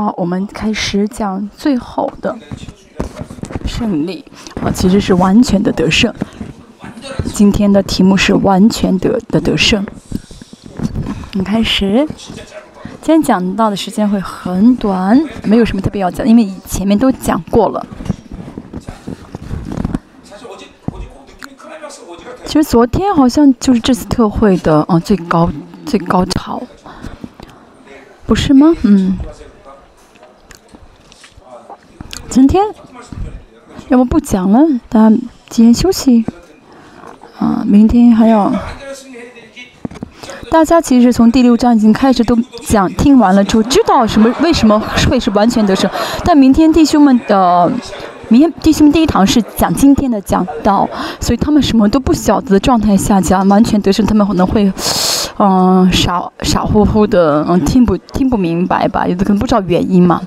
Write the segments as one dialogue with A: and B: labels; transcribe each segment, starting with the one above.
A: 好，我们开始讲最后的胜利啊，其实是完全的得胜。今天的题目是完全得的得胜。我们开始，今天讲到的时间会很短，没有什么特别要讲，因为前面都讲过了。其实昨天好像就是这次特会的啊最高最高潮，不是吗？嗯。今天要么不讲了，大家今天休息。啊，明天还要。大家其实从第六章已经开始都讲听完了之后，知道什么为什么会是完全得胜。但明天弟兄们的，明天弟兄们第一堂是讲今天的讲道，所以他们什么都不晓得的状态下讲完全得胜，他们可能会，嗯，傻傻乎乎的，嗯，听不听不明白吧？有的可能不知道原因嘛。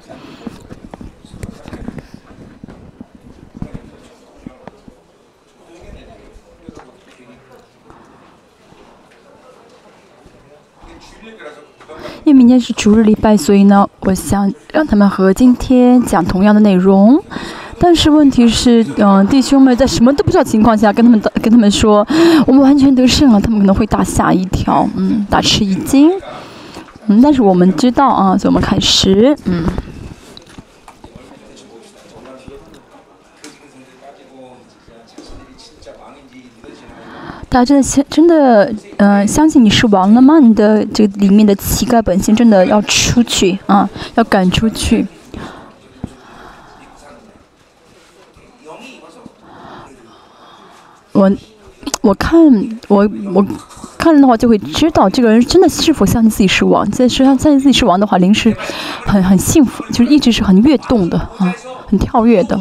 A: 因为明天是主日礼拜，所以呢，我想让他们和今天讲同样的内容。但是问题是，嗯，弟兄们在什么都不知道情况下，跟他们跟他们说我们完全得胜了，他们可能会大吓一跳，嗯，大吃一惊。嗯，但是我们知道啊，所以我们开始，嗯。大家真的相真的，嗯，相信你是王了吗？你的这个里面的乞丐本性真的要出去啊，要赶出去。我我看我我看了的话，就会知道这个人真的是否相信自己是王。在实际上，相信自己是王的话，灵是很很幸福，就是一直是很跃动的啊，很跳跃的。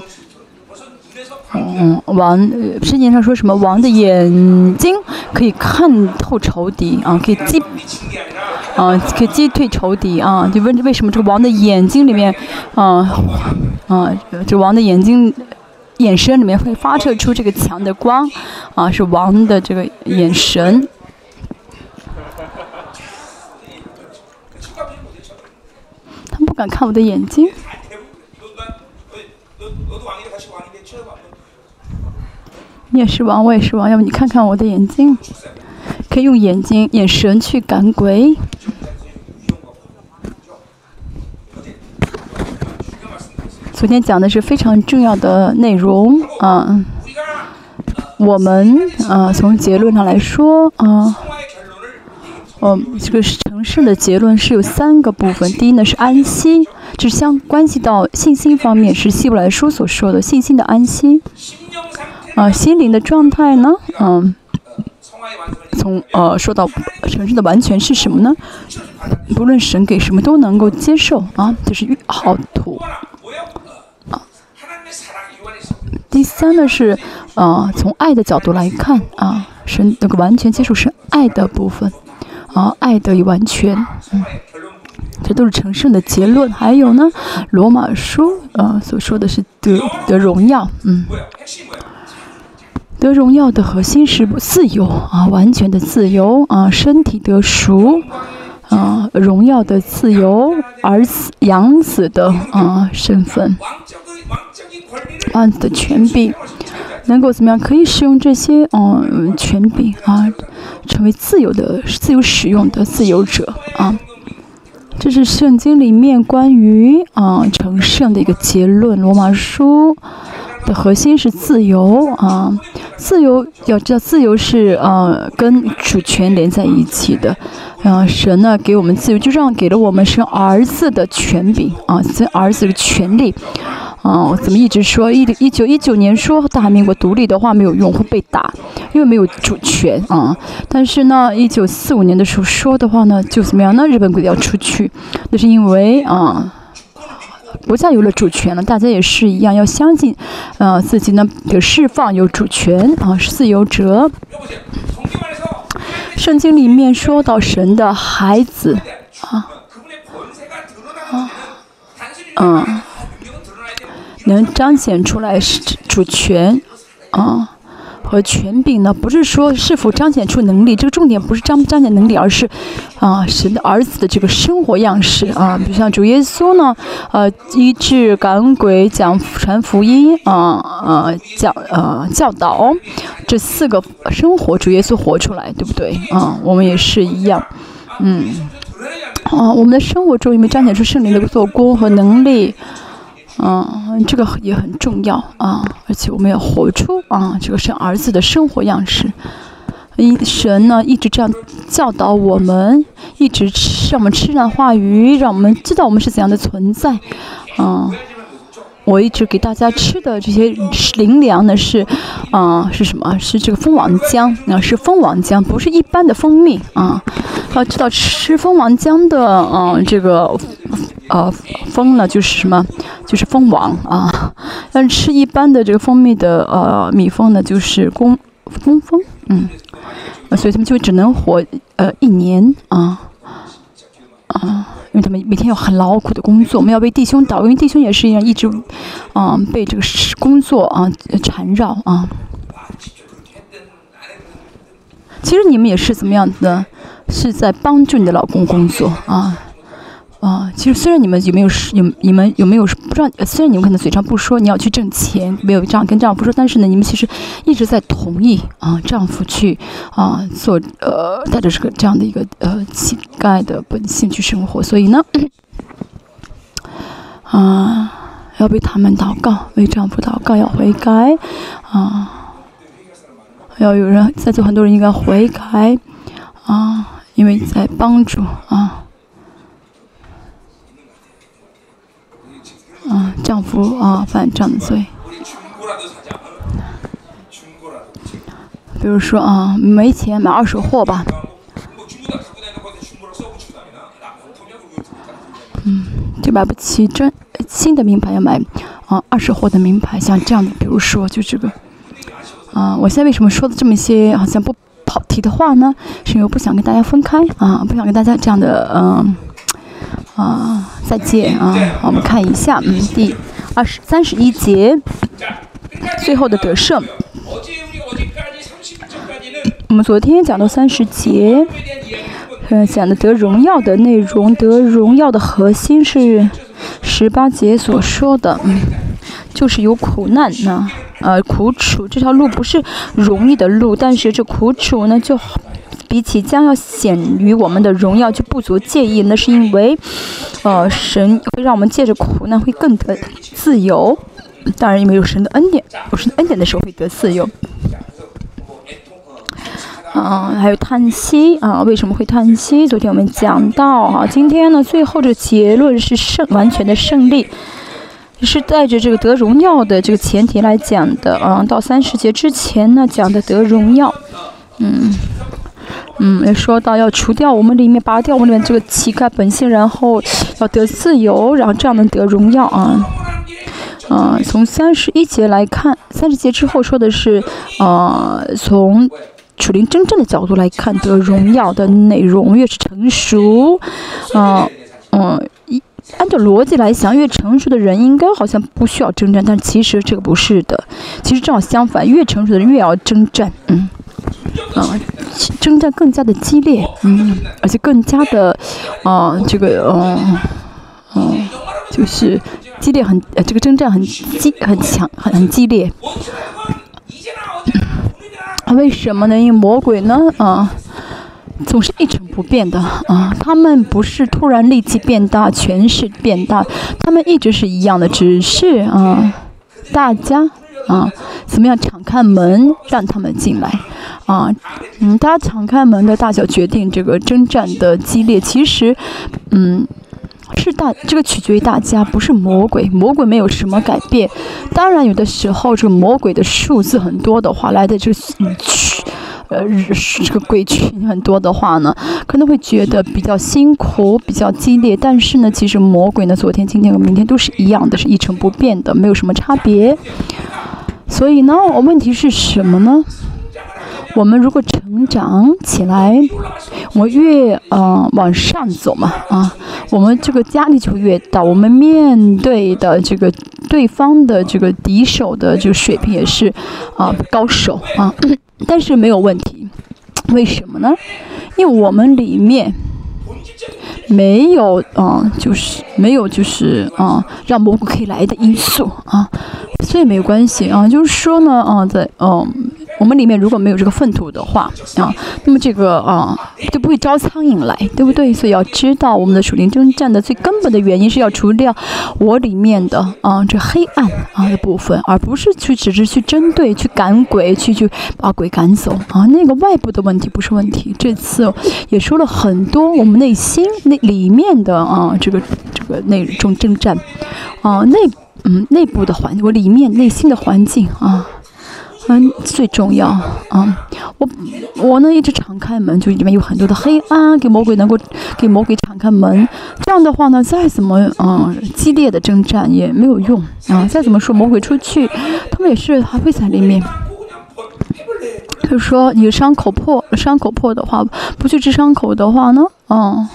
A: 嗯，王圣经上说什么？王的眼睛可以看透仇敌啊，可以击啊，可以击退仇敌啊。就问为什么这个王的眼睛里面，啊啊，这王的眼睛眼神里面会发射出这个强的光啊？是王的这个眼神。他不敢看我的眼睛。你也是王，我也是王，要不你看看我的眼睛，可以用眼睛、眼神去赶鬼。昨天讲的是非常重要的内容啊，我们啊从结论上来说啊，嗯，这个城市的结论是有三个部分，第一呢是安息，这是相关系到信心方面，是希伯来书所说的信心的安息。啊，心灵的状态呢？嗯，从呃说到神圣的完全是什么呢？不论神给什么都能够接受啊，这是好土啊。第三呢是呃从爱的角度来看啊，神能够完全接受是爱的部分啊，爱的完全，嗯，这都是成圣的结论。还有呢，罗马书呃所说的是得得荣耀，嗯。得荣耀的核心是不自由啊，完全的自由啊，身体得赎啊，荣耀的自由，儿子养子的啊身份，啊的权柄，能够怎么样？可以使用这些嗯权柄啊，成为自由的、自由使用的自由者啊。这是圣经里面关于啊成圣的一个结论，罗马书。的核心是自由啊，自由要知道，自由是呃跟主权连在一起的。啊，神呢给我们自由，就让给了我们生儿子的权柄啊，生儿子的权利。啊，怎么一直说一一九一九年说大韩民国独立的话没有用，会被打，因为没有主权啊。但是呢，一九四五年的时候说的话呢，就怎么样？那日本鬼子要出去，那是因为啊。不再有了主权了，大家也是一样，要相信，呃，自己呢有释放有主权啊，是自由者。圣经里面说到神的孩子啊，啊，嗯，能彰显出来是主权啊和权柄呢，不是说是否彰显出能力，这个重点不是彰彰显能力，而是啊神的儿子的这个生活样式啊。比如像主耶稣呢，呃，医治赶鬼、讲传福音啊呃教呃教导这四个生活，主耶稣活出来，对不对啊？我们也是一样，嗯，啊，我们的生活中有没有彰显出圣灵的做工和能力？嗯，这个也很重要啊，而且我们要活出啊这个是儿子的生活样式。一神呢一直这样教导我们，一直让我们吃上话语，让我们知道我们是怎样的存在。嗯，我一直给大家吃的这些灵粮呢是，啊是什么？是这个蜂王浆，啊是蜂王浆，不是一般的蜂蜜啊。要知道吃蜂王浆的，嗯这个。呃，蜂呢就是什么？就是蜂王啊。但是吃一般的这个蜂蜜的呃蜜蜂呢，就是工工蜂，嗯，所以他们就只能活呃一年啊啊，因为他们每天要很劳苦的工作，我们要为弟兄祷，因为弟兄也是一样，一直嗯被这个工作啊缠绕啊。其实你们也是怎么样的？是在帮助你的老公工作啊。啊，其实虽然你们有没有有你们有没有不知道，虽然你们可能嘴上不说你要去挣钱，没有这样跟丈夫说，但是呢，你们其实一直在同意啊，丈夫去啊做呃带着这个这样的一个呃乞丐的本性去生活，所以呢，啊要为他们祷告，为丈夫祷告要悔改啊，要有人在座很多人应该悔改啊，因为在帮助啊。啊，丈夫啊犯这样的罪，比如说啊，没钱买二手货吧，嗯，就买不起真新的名牌，要买啊二手货的名牌，像这样的，比如说就这个，啊，我现在为什么说的这么些好像不跑题的话呢？是因为不想跟大家分开啊，不想跟大家这样的嗯。啊，再见啊！我们看一下，嗯，第二十三十一节，最后的得胜。我们昨天讲到三十节，呃，讲的得荣耀的内容，得荣耀的核心是十八节所说的，嗯，就是有苦难呢，呃，苦楚这条路不是容易的路，但是这苦楚呢就。比起将要显于我们的荣耀就不足介意，那是因为，呃，神会让我们借着苦难会更得自由。当然，因为有神的恩典，有神的恩典的时候会得自由。啊，还有叹息啊，为什么会叹息？昨天我们讲到啊，今天呢，最后的结论是胜完全的胜利，是带着这个得荣耀的这个前提来讲的啊。到三十节之前呢，讲的得荣耀，嗯。嗯，也说到要除掉我们里面拔掉我们里面这个乞丐本性，然后要得自由，然后这样能得荣耀啊。嗯，从三十一节来看，三十节之后说的是，呃，从楚灵真正的角度来看得荣耀的内容，越是成熟，嗯嗯，一按照逻辑来想，越成熟的人应该好像不需要征战，但其实这个不是的，其实正好相反，越成熟的人越要征战，嗯。啊，征战更加的激烈，嗯，而且更加的，啊，这个，嗯，嗯，就是激烈很，这个征战很激很强，很很激烈。为什么呢？因为魔鬼呢，啊，总是一成不变的，啊，他们不是突然力气变大，权势变大，他们一直是一样的，只是啊，大家。啊，怎么样敞开门让他们进来？啊，嗯，大家敞开门的大小决定这个征战的激烈。其实，嗯，是大这个取决于大家，不是魔鬼。魔鬼没有什么改变。当然，有的时候这个魔鬼的数字很多的话，来的这个嗯，呃日，这个鬼群很多的话呢，可能会觉得比较辛苦，比较激烈。但是呢，其实魔鬼呢，昨天、今天和明天都是一样的，是一成不变的，没有什么差别。所以呢，问题是什么呢？我们如果成长起来，我越呃往上走嘛啊，我们这个压力就越大，我们面对的这个对方的这个敌手的这个水平也是啊高手啊，但是没有问题，为什么呢？因为我们里面。没有，嗯，就是没有，就是啊，让蘑菇可以来的因素啊，所以没关系啊，就是说呢，啊，在，嗯。我们里面如果没有这个粪土的话啊，那么这个啊就不会招苍蝇来，对不对？所以要知道我们的属灵征战的最根本的原因是要除掉我里面的啊这黑暗啊的部分，而不是去只是去针对去赶鬼去去把鬼赶走啊。那个外部的问题不是问题。这次也说了很多我们内心那里面的啊这个这个那种征战啊内嗯内部的环，我里面内心的环境啊。嗯，最重要啊！我我呢一直敞开门，就里面有很多的黑暗，给魔鬼能够给魔鬼敞开门。这样的话呢，再怎么嗯激烈的征战也没有用啊！再怎么说魔鬼出去，他们也是还会在里面。就是说，你伤口破，伤口破的话，不去治伤口的话呢，嗯，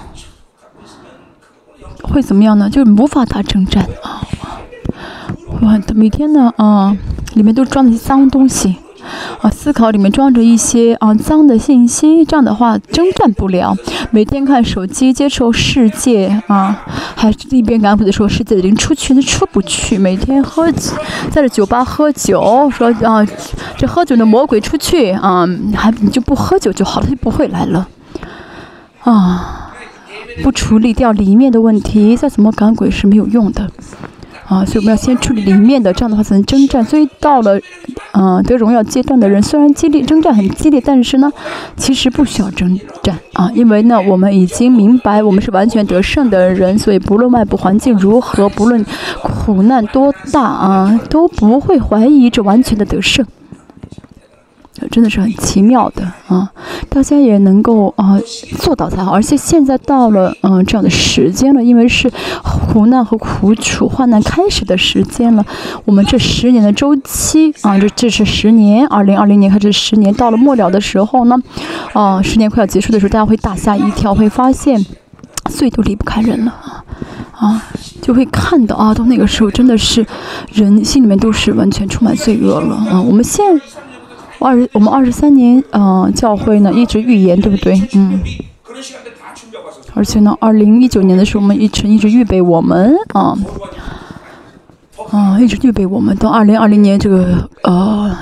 A: 会怎么样呢？就是无法打征战啊！我，每天呢，啊。里面都装的些脏东西，啊，思考里面装着一些啊脏的信息，这样的话征战不了。每天看手机，接受世界啊，还一边赶鬼的时候，世界已经出去，那出不去。每天喝，在这酒吧喝酒，说啊，这喝酒的魔鬼出去啊，还你就不喝酒就好了，就不会来了。啊，不处理掉里面的问题，再怎么赶鬼是没有用的。啊，所以我们要先处理里面的，这样的话才能征战。所以到了，嗯，得荣耀阶段的人，虽然激烈征战很激烈，但是呢，其实不需要征战啊，因为呢，我们已经明白我们是完全得胜的人，所以不论外部环境如何，不论苦难多大啊，都不会怀疑这完全的得胜。真的是很奇妙的啊！大家也能够啊做到才好。而且现在到了嗯这样的时间了，因为是苦难和苦楚、患难开始的时间了。我们这十年的周期啊，这这是十年，二零二零年开始十年，到了末了的时候呢，啊，十年快要结束的时候，大家会大吓一跳，会发现罪都离不开人了啊啊，就会看到啊，到那个时候真的是人心里面都是完全充满罪恶了啊。我们现二十，我们二十三年，嗯，教会呢一直预言，对不对？嗯。而且呢，二零一九年的时候，我们一直一直预备我们，啊，啊，一直预备我们。到二零二零年这个呃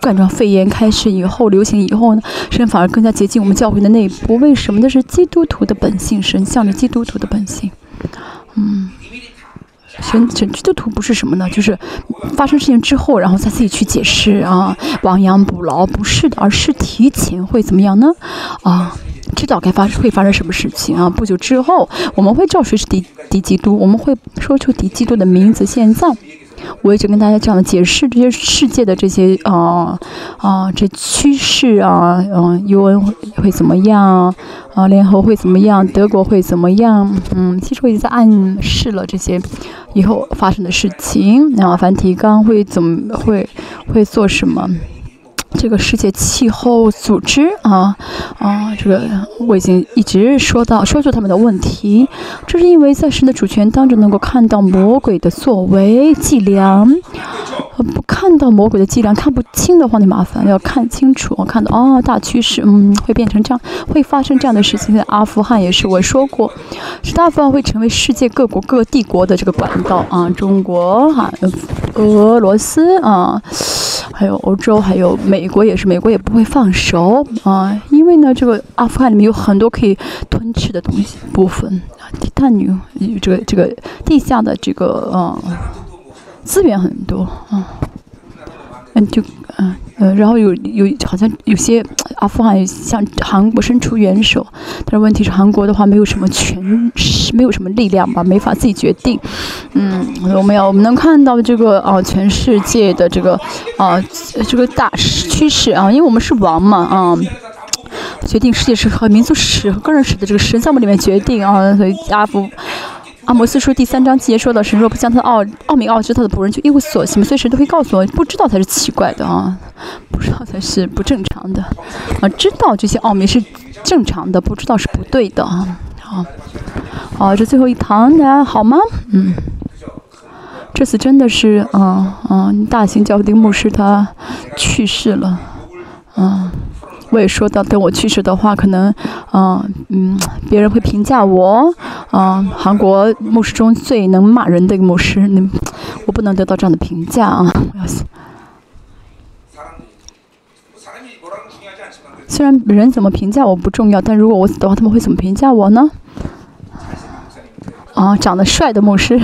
A: 冠状肺炎开始以后，流行以后呢，神反而更加接近我们教会的内部。为什么？那是基督徒的本性，神向着基督徒的本性，嗯。神神基督徒不是什么呢？就是发生事情之后，然后再自己去解释啊，亡羊补牢，不是的，而是提前会怎么样呢？啊，知道该发会发生什么事情啊？不久之后，我们会知道谁是敌敌基督，我们会说出敌基督的名字。现在。我一直跟大家这样解释这些世界的这些啊啊这趋势啊，嗯，UN 会怎么样啊？联合会怎么样？德国会怎么样？嗯，其实我已经在暗示了这些以后发生的事情。然后梵蒂冈会怎么会会做什么？这个世界气候组织啊啊，这个我已经一直说到说出他们的问题，这是因为在神的主权当中能够看到魔鬼的作为伎俩，不看到魔鬼的伎俩看不清的话，你麻烦要看清楚，看到哦大趋势，嗯，会变成这样，会发生这样的事情。在阿富汗也是我说过，是阿富汗会成为世界各国各帝国的这个管道啊，中国哈，俄罗斯啊。还有欧洲，还有美国也是，美国也不会放手啊，因为呢，这个阿富汗里面有很多可以吞吃的东西部分啊，地大牛，这个这个地下的这个嗯资源很多啊。嗯就嗯呃，然后有有好像有些阿富汗向韩国伸出援手，但是问题是韩国的话没有什么权势，没有什么力量吧，没法自己决定。嗯，我们要我们能看到这个啊，全世界的这个啊这个大趋势啊，因为我们是王嘛啊，决定世界史和民族史和个人史的这个史在我们里面决定啊，所以阿富。阿摩斯书第三章节说到神若不将他的奥奥秘奥知他的仆人，就一无所行。所以神都会告诉我，不知道才是奇怪的啊，不知道才是不正常的啊。知道这些奥秘是正常的，不知道是不对的啊。好，好，这最后一堂，大家好吗？嗯，这次真的是，嗯嗯，大型教会的牧师他去世了，嗯。我也说到，等我去世的话，可能，嗯嗯，别人会评价我，嗯，韩国牧师中最能骂人的一个牧师，那我不能得到这样的评价啊！虽然人怎么评价我不重要，但如果我死的话，他们会怎么评价我呢？啊，长得帅的牧师。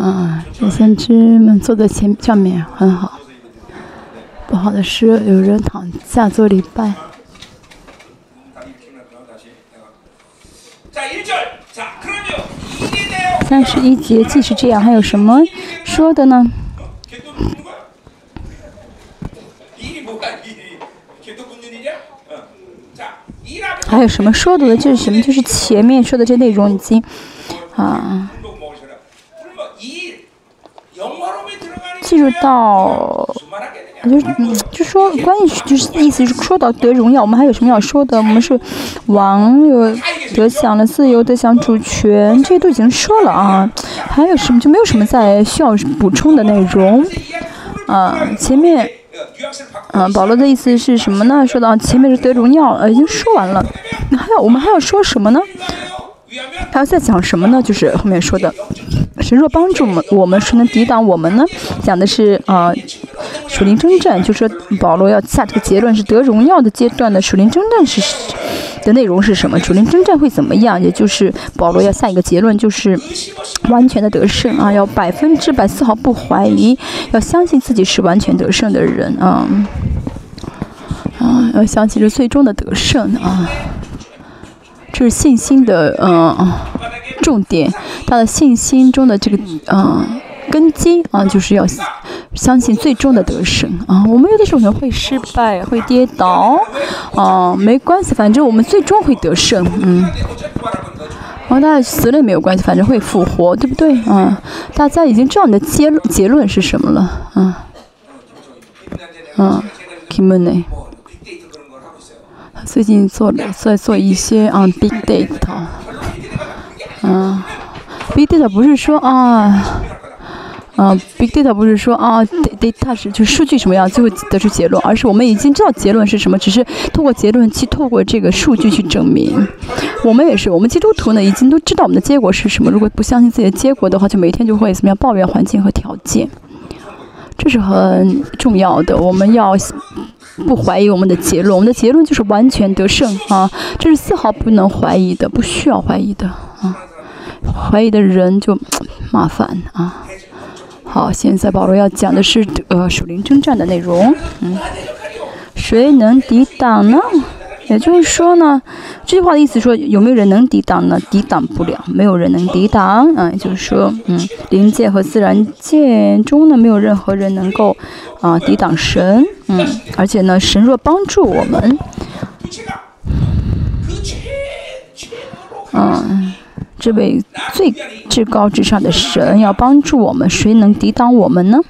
A: 啊，这先知们坐在前上面很好。不好的是有人躺下做礼拜。三十一节既是这样，还有什么说的呢？还有什么说的呢？就是什么？就是前面说的这内容已经啊。进入到，就是，就说关于就是意思是说到得荣耀，我们还有什么要说的？我们是王有得享了自由，得享主权，这些都已经说了啊。还有什么就没有什么再需要补充的内容啊？前面，嗯，保罗的意思是什么呢？说到前面是得荣耀，呃，已经说完了。那还要我们还要说什么呢？还要再讲什么呢？就是后面说的。神若帮助我们，我们谁能抵挡我们呢？讲的是啊，属灵征战，就说保罗要下这个结论是得荣耀的阶段的属灵征战是的内容是什么？属灵征战会怎么样？也就是保罗要下一个结论，就是完全的得胜啊，要百分之百丝毫不怀疑，要相信自己是完全得胜的人啊啊，要相信这最终的得胜啊，这是信心的嗯。重点，他的信心中的这个嗯根基啊，就是要相信最终的得胜啊。我们有的时候可能会失败，会跌倒啊，没关系，反正我们最终会得胜，嗯。然后大家死了也没有关系，反正会复活，对不对啊？大家已经知道你的结结论是什么了啊？嗯，Kimone，最近做了在做一些啊 big data。嗯，big data 不是说啊，嗯，big data 不是说啊，data 是就数据什么样，最后得出结论，而是我们已经知道结论是什么，只是通过结论去透过这个数据去证明。我们也是，我们基督徒呢，已经都知道我们的结果是什么。如果不相信自己的结果的话，就每天就会怎么样抱怨环境和条件，这是很重要的。我们要不怀疑我们的结论，我们的结论就是完全得胜啊，这是丝毫不能怀疑的，不需要怀疑的啊。怀疑的人就 麻烦啊！好，现在保罗要讲的是呃属灵征战的内容。嗯，谁能抵挡呢？也就是说呢，这句话的意思说有没有人能抵挡呢？抵挡不了，没有人能抵挡。啊，也就是说，嗯，灵界和自然界中呢，没有任何人能够啊抵挡神。嗯，而且呢，神若帮助我们，嗯。这位最至高至上的神要帮助我们，谁能抵挡我们呢？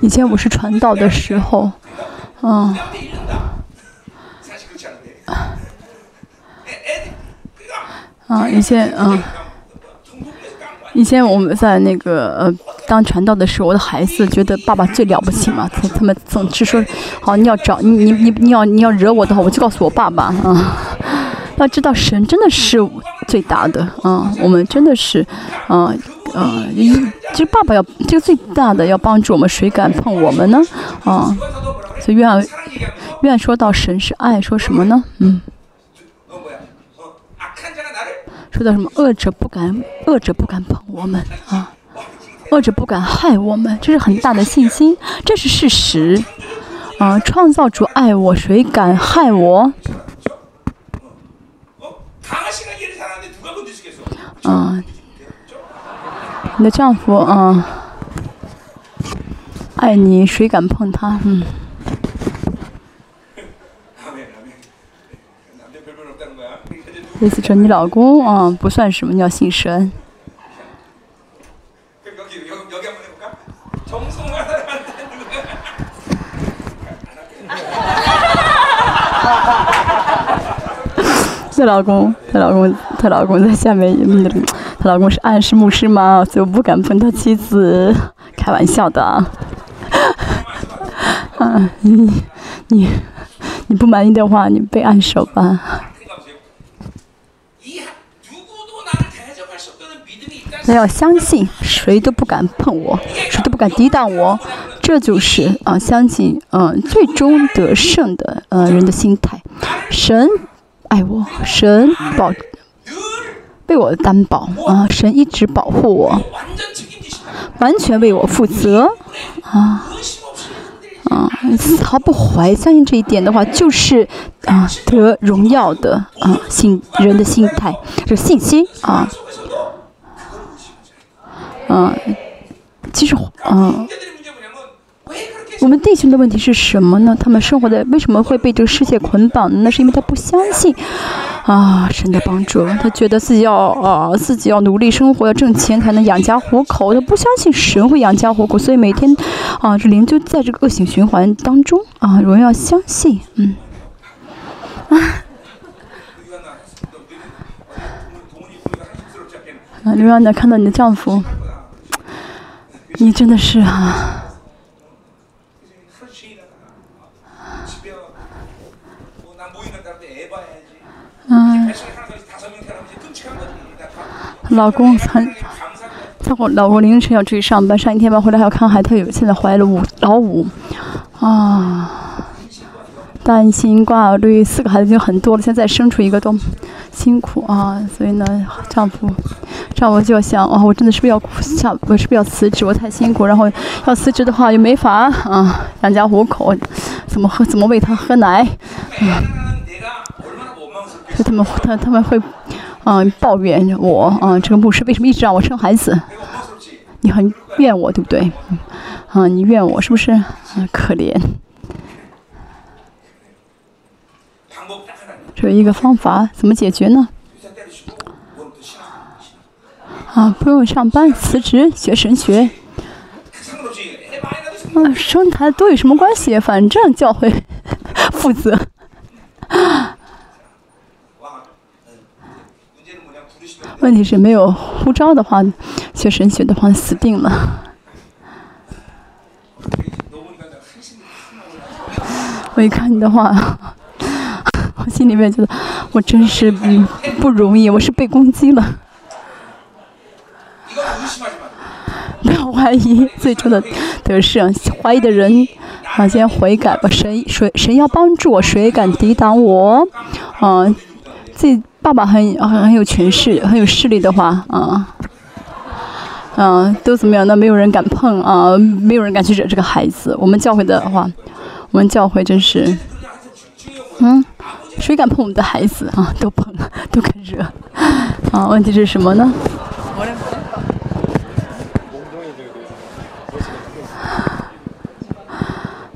A: 以前我是传道的时候，嗯，啊，以前嗯。以前我们在那个呃当传道的时候，我的孩子觉得爸爸最了不起嘛，他他们总是说，好你要找你你你你要你要惹我的话，我就告诉我爸爸啊。要知道神真的是最大的啊，我们真的是啊啊，其实爸爸要这个最大的要帮助我们，谁敢碰我们呢啊？所以愿愿说到神是爱，说什么呢？嗯。说到什么恶者不敢，恶者不敢碰我们啊！恶者不敢害我们，这是很大的信心，这是事实。啊，创造主爱我，谁敢害我？啊，你的丈夫啊，爱你，谁敢碰他？嗯。意思说你老公啊不算什么，你要信神。她老公，她老公，她老公在下面，她老公是暗示牧师吗？所以我不敢碰他妻子，开玩笑的。啊，你你你不满意的话，你被按手吧。那要相信，谁都不敢碰我，谁都不敢抵挡我，这就是啊，相信嗯，最终得胜的呃人的心态。神爱我，神保为我担保啊，神一直保护我，完全为我负责啊啊，丝毫不怀相信这一点的话，就是啊得荣耀的啊心人的心态，这信心啊。嗯，其实，嗯，我们弟兄的问题是什么呢？他们生活在为什么会被这个世界捆绑呢？那是因为他不相信啊神的帮助，他觉得自己要啊自己要努力生活，要挣钱才能养家糊口，他不相信神会养家糊口，所以每天啊这灵就在这个恶性循环当中啊，我们要相信，嗯，啊。啊，刘洋呢？看到你的丈夫。你真的是啊！嗯，老公很，他我老公凌晨要出去上班，上一天班回来还要看孩子，有现在怀了五老五，啊，担心挂虑，四个孩子已经很多了，现在生出一个都辛苦啊，所以呢，丈夫。丈夫就想，哦，我真的是不是要下，我是不是要辞职？我太辛苦，然后要辞职的话又没法啊养家糊口，怎么喝怎么喂他喝奶？嗯，所以他们他他们会嗯抱怨我啊，这个牧师为什么一直让我生孩子？你很怨我对不对？啊，你怨我是不是？啊，可怜。这一个方法，怎么解决呢？啊，不用上班，辞职学神学。啊，生孩子多有什么关系？反正教会负责。问题是没有护照的话，学神学的话死定了。我一看你的话，我心里面觉得我真是嗯不容易，我是被攻击了。不 要怀疑，最终的得胜。怀疑的人，啊，先悔改吧。神，谁，神要帮助我，谁敢抵挡我？啊，自己爸爸很很很有权势，很有势力的话，啊，啊，都怎么样？那没有人敢碰啊，没有人敢去惹这个孩子。我们教会的话，我们教会真是，嗯，谁敢碰我们的孩子啊？都碰，都敢惹。啊，问题是什么呢？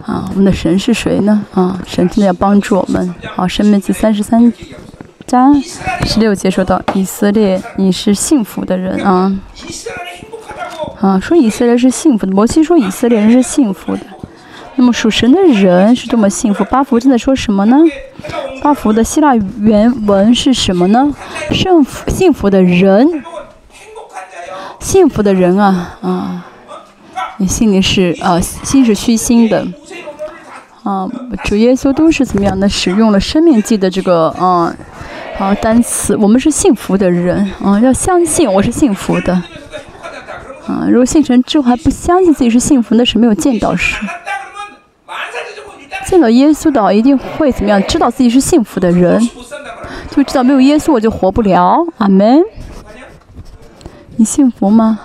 A: 啊，我们的神是谁呢？啊，神真的要帮助我们。好，《生命记》三十三章十六节说到：“以色列，你是幸福的人啊！”啊，说以色列是幸福的。摩西说以色列人是幸福的。那么属神的人是多么幸福？巴福正在说什么呢？巴福的希腊原文是什么呢？幸福幸福的人，幸福的人啊啊！你心里是啊，心是虚心的，啊，主耶稣都是怎么样的使用了生命记的这个啊啊单词？我们是幸福的人，啊，要相信我是幸福的，啊，如果信神之后还不相信自己是幸福，那是没有见到神。见到耶稣的一定会怎么样知道自己是幸福的人。就知道没有耶稣我就活不了。阿门。你幸福吗？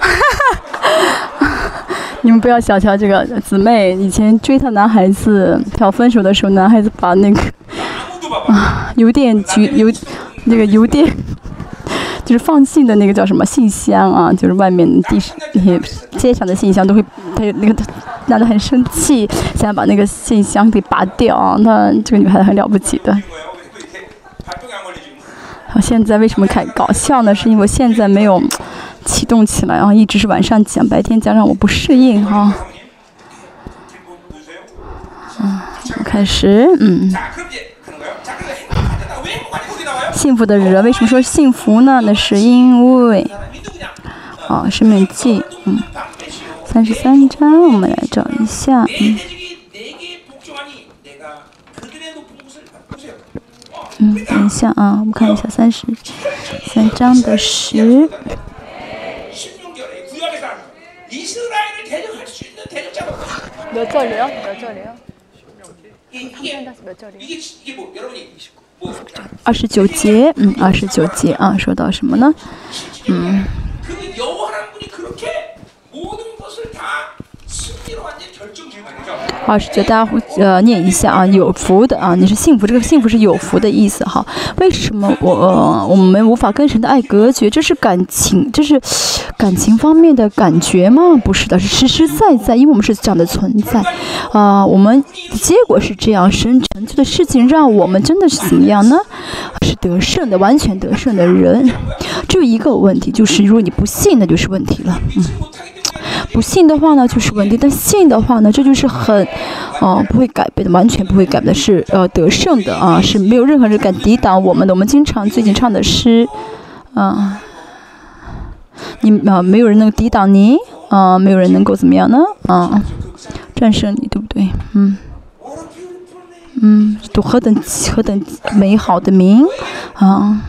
A: 你们不要小瞧这个姊妹以前追她男孩子要分手的时候男孩子把那个啊 有点局有那个有点就是放信的那个叫什么信箱啊，就是外面地那些街上的信箱都会，他那个男的很生气，想把那个信箱给拔掉。那这个女孩子很了不起的。好，现在为什么开搞笑呢？是因为现在没有启动起来啊，一直是晚上讲，白天讲让我不适应哈。嗯，开始，嗯。幸福的人为什么说幸福呢？那是因为，啊，《生命记》嗯，三十三章，我们来找一下，嗯。嗯，等一下啊，我们看一下三十三章的十。몇 절이요? 몇 절이요? 二十九节，嗯，二十九节啊，说到什么呢？嗯。二十九，大家呃念一下啊，有福的啊，你是幸福，这个幸福是有福的意思哈。为什么我我们无法跟神的爱隔绝？这是感情，这是感情方面的感觉吗？不是的，是实实在在，因为我们是这样的存在啊。我们结果是这样，神成就的事情让我们真的是怎么样呢？是得胜的，完全得胜的人。只有一个问题，就是如果你不信，那就是问题了。嗯。不信的话呢，就是稳定；但信的话呢，这就是很，哦，不会改变的，完全不会改变的，是呃得胜的啊，是没有任何人敢抵挡我们的。我们经常最近唱的诗，啊，你啊，没有人能抵挡你，啊，没有人能够怎么样呢？啊，战胜你，对不对？嗯，嗯，都何等何等美好的名，啊，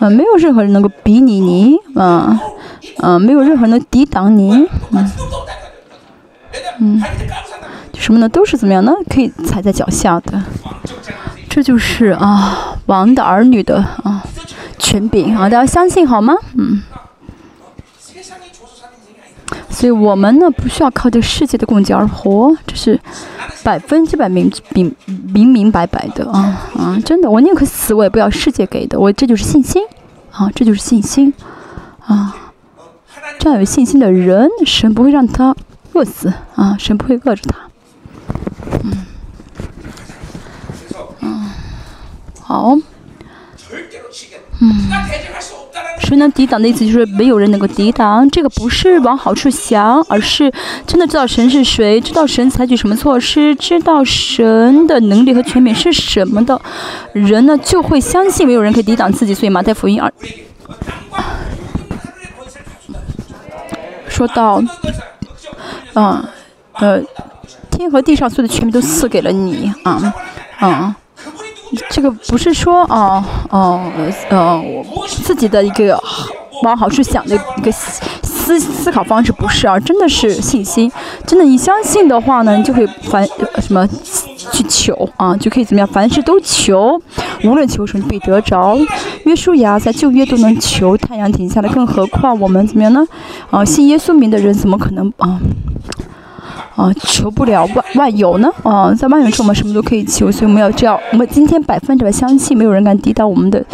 A: 啊，没有任何人能够比拟你，啊。嗯，没有任何人能抵挡你。嗯，嗯，什么呢？都是怎么样呢？可以踩在脚下的。这就是啊，王的儿女的啊权柄啊，大家相信好吗？嗯。所以我们呢，不需要靠这个世界的供给而活，这是百分之百明明明明白白的啊啊！真的，我宁可死，我也不要世界给的。我这就是信心啊，这就是信心啊。这样有信心的人，神不会让他饿死啊！神不会饿着他。嗯，嗯，好。嗯，谁能抵挡的意思就是没有人能够抵挡。这个不是往好处想，而是真的知道神是谁，知道神采取什么措施，知道神的能力和权柄是什么的人呢，就会相信没有人可以抵挡自己。所以马太福音二。说到，嗯，呃，天和地上所有的权柄都赐给了你啊，啊，这个不是说啊，哦，呃，我自己的一个往好处想的一个思思考方式不是啊，真的是信心，真的你相信的话呢，你就会凡什么去求啊，就可以怎么样，凡事都求，无论求什么必得着。约书亚在旧约都能求太阳停下来，更何况我们怎么样呢？啊，信耶稣名的人怎么可能啊啊求不了万万有呢？啊，在万有中我们什么都可以求，所以我们要这样，我们今天百分之百相信，没有人敢抵挡我们的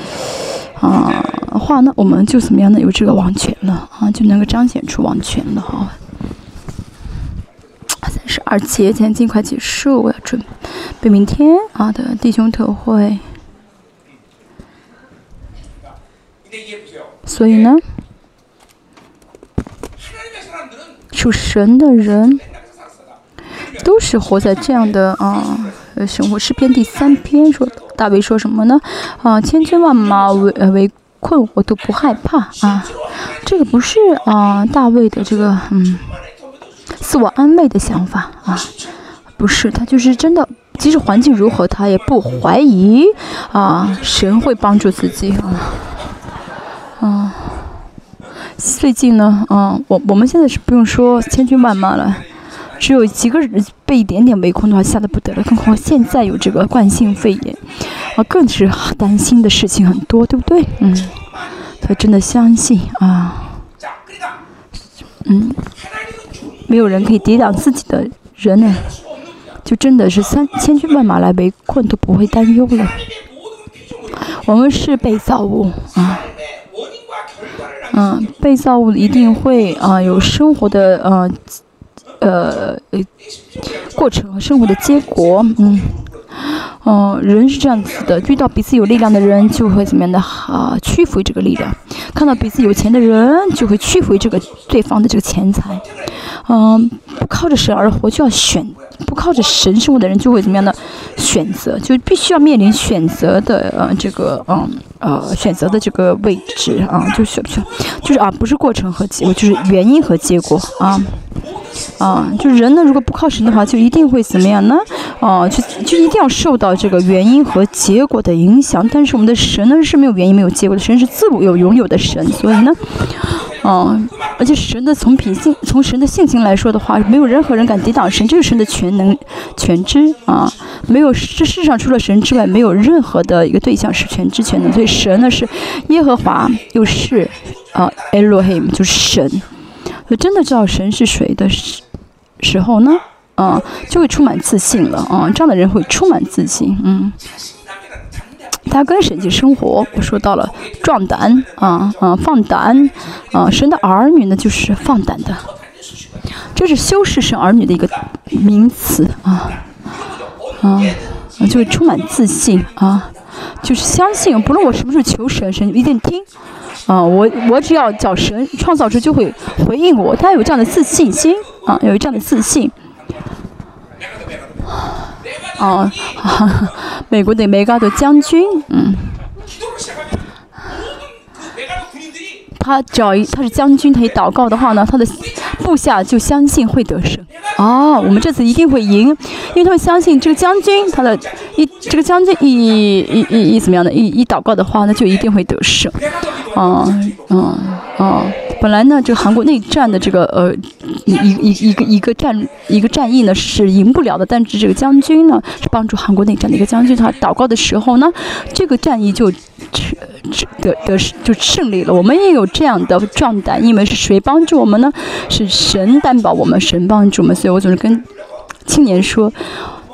A: 啊话呢，我们就怎么样呢？有这个王权了啊，就能够彰显出王权了哈。三十二节，今天尽快结束，我要准备明天啊的弟兄特会。所以呢，属神的人都是活在这样的啊生活。诗篇第三篇说，大卫说什么呢？啊，千军万马围围困，我都不害怕啊。这个不是啊，大卫的这个嗯自我安慰的想法啊，不是，他就是真的，即使环境如何，他也不怀疑啊，神会帮助自己啊。嗯，最近呢，嗯，我我们现在是不用说千军万马了，只有几个人被一点点围困的话，吓得不得了。更何况现在有这个冠性肺炎，啊，更是担心的事情很多，对不对？嗯，他真的相信啊，嗯，没有人可以抵挡自己的人呢，就真的是三千军万马来围困都不会担忧了。我们是被造物啊，嗯，被造物一定会啊有生活的呃呃过程和生活的结果，嗯。嗯，人是这样子的，遇到彼此有力量的人，就会怎么样的啊？屈服于这个力量；看到彼此有钱的人，就会屈服于这个对方的这个钱财。嗯，不靠着神而活，就要选；不靠着神生活的人，就会怎么样的选择？就必须要面临选择的呃这个嗯呃选择的这个位置啊，就是不选就是啊，不是过程和结果，就是原因和结果啊。啊，就人呢，如果不靠神的话，就一定会怎么样呢？啊，就就一定要受到这个原因和结果的影响。但是我们的神呢是没有原因、没有结果的，神是自有拥有的神。所以呢，嗯，而且神的从品性、从神的性情来说的话，没有任何人敢抵挡神，这是神的全能、全知啊。没有这世上除了神之外，没有任何的一个对象是全知全能。所以神呢是耶和华，又是啊，Elohim，就是神。就真的知道神是谁的时时候呢，啊，就会充满自信了啊。这样的人会充满自信，嗯。他跟神一起生活，我说到了壮胆啊啊，放胆啊。神的儿女呢，就是放胆的，这是修饰神儿女的一个名词啊啊，就是充满自信啊，就是相信，不论我什么时候求神，神一定听。啊，我我只要找神创造出就会回应我，他有这样的自信心啊，有这样的自信。哦，美国的梅高的将军，嗯，他只要他是将军，他一祷告的话呢，他的部下就相信会得胜。哦，我们这次一定会赢，因为他们相信这个将军，他的一这个将军一一一一怎么样的，一一祷告的话，那就一定会得胜。啊，嗯，啊，本来呢，这个韩国内战的这个呃，一一一个一个战一个战役呢是赢不了的，但是这个将军呢是帮助韩国内战的一个将军，他祷告的时候呢，这个战役就得得就胜利了。我们也有这样的壮胆，因为是谁帮助我们呢？是神担保我们，神帮助我们，所以我总是跟青年说，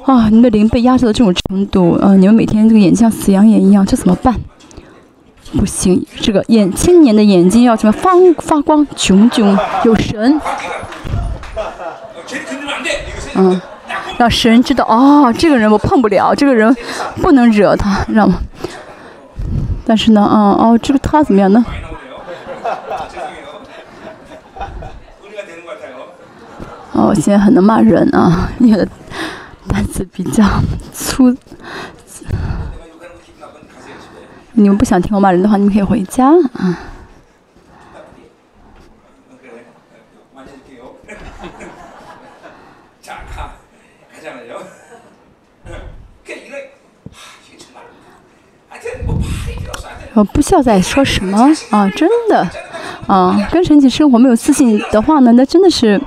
A: 啊，你的灵被压制到这种程度，呃，你们每天这个眼睛像死羊眼一样，这怎么办？不行，这个眼青年的眼睛要什么发发光，炯炯有神。嗯，让神知道哦，这个人我碰不了，这个人不能惹他，知道吗？但是呢，嗯哦，这个他怎么样呢？哦，现在很能骂人啊，你的单词比较粗。你们不想听我骂人的话，你们可以回家啊。我不知道在说什么啊，真的。啊，跟神奇生活没有自信的话呢，那真的是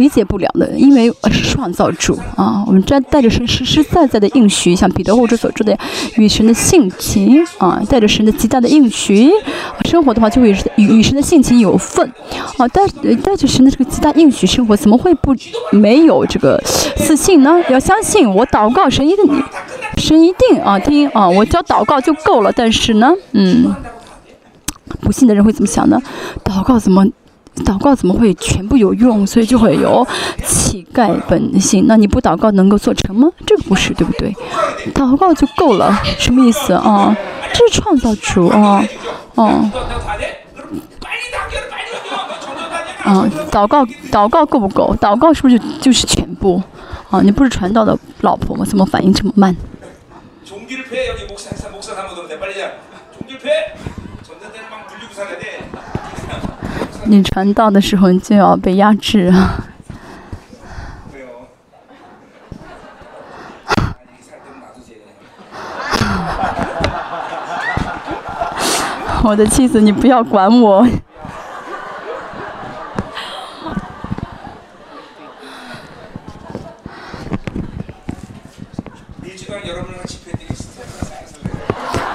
A: 理解不了的。因为是创造主啊，我们带带着神实实在在的应许，像彼得后书所说的，与神的性情啊，带着神的极大的应许生活的话，就会与与神的性情有份啊。带带着神的这个极大应许生活，怎么会不没有这个自信呢？要相信我祷告，神一定神一定啊听啊，我只要祷告就够了。但是呢，嗯。不信的人会怎么想呢？祷告怎么，祷告怎么会全部有用？所以就会有乞丐本性。那你不祷告能够做成吗？这个不是，对不对？祷告就够了，什么意思啊？这是创造主啊，哦，啊，祷告祷告够不够？祷告是不是就就是全部？啊，你不是传道的老婆吗？怎么反应这么慢？你传道的时候，你就要被压制啊！我的妻子，你不要管我。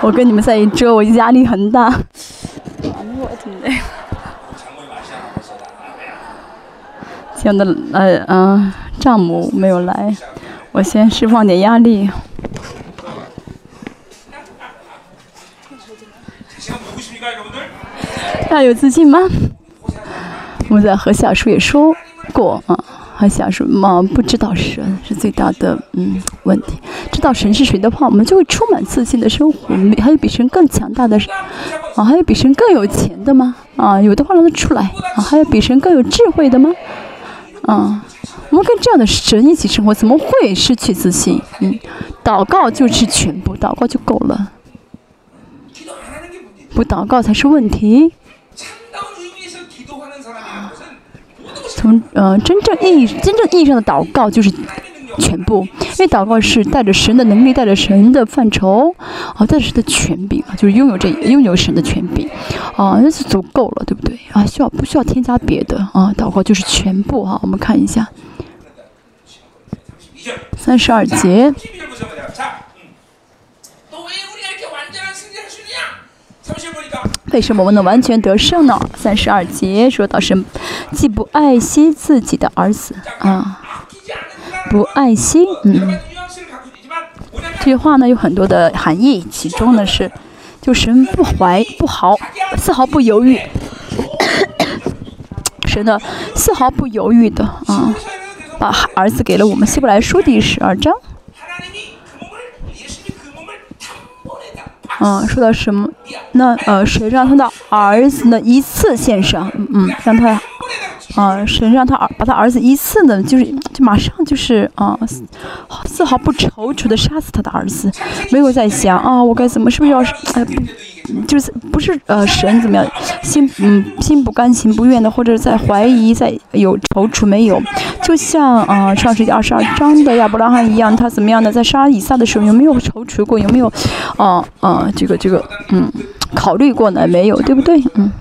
A: 我跟你们在一桌，我压力很大。天的呃嗯丈母没有来，我先释放点压力。大家有自信吗？我在和小叔也说过啊，和小叔嘛不知道神是最大的嗯问题，知道神是谁的话，我们就会充满自信的生活。还有比神更强大的啊，还有比神更有钱的吗？啊，有的话让他出来啊，还有比神更有智慧的吗？嗯，我们跟这样的神一起生活，怎么会失去自信？嗯，祷告就是全部，祷告就够了，不祷告才是问题。从呃真正意义、真正意义上的祷告就是全部，因为祷告是带着神的能力、带着神的范畴，啊，带着神的权柄啊，就是拥有这拥有神的权柄，啊，那是足够了，对不对？啊，需要不需要添加别的啊？祷告就是全部哈，我们看一下三十二节。为什么我们能完全得胜呢？三十二节说到神既不爱惜自己的儿子啊，不爱心，嗯，这句话呢有很多的含义，其中呢是就神不怀不毫丝毫不犹豫，神的丝毫不犹豫的啊，把儿子给了我们。希伯来书第十二章。嗯，说到什么？那呃，谁让他的儿子呢一次献上？嗯，让他，啊，神让他儿把他儿子一次呢？就是就马上就是啊，丝毫不踌躇的杀死他的儿子，没有在想啊，我该怎么？是不是要哎？就是不是呃神怎么样心嗯心不甘情不愿的或者在怀疑在有踌躇没有，就像啊创世纪二十二章的亚伯拉罕一样，他怎么样呢在杀以撒的时候有没有踌躇过？有没有啊啊这个这个嗯考虑过呢？没有，对不对？嗯，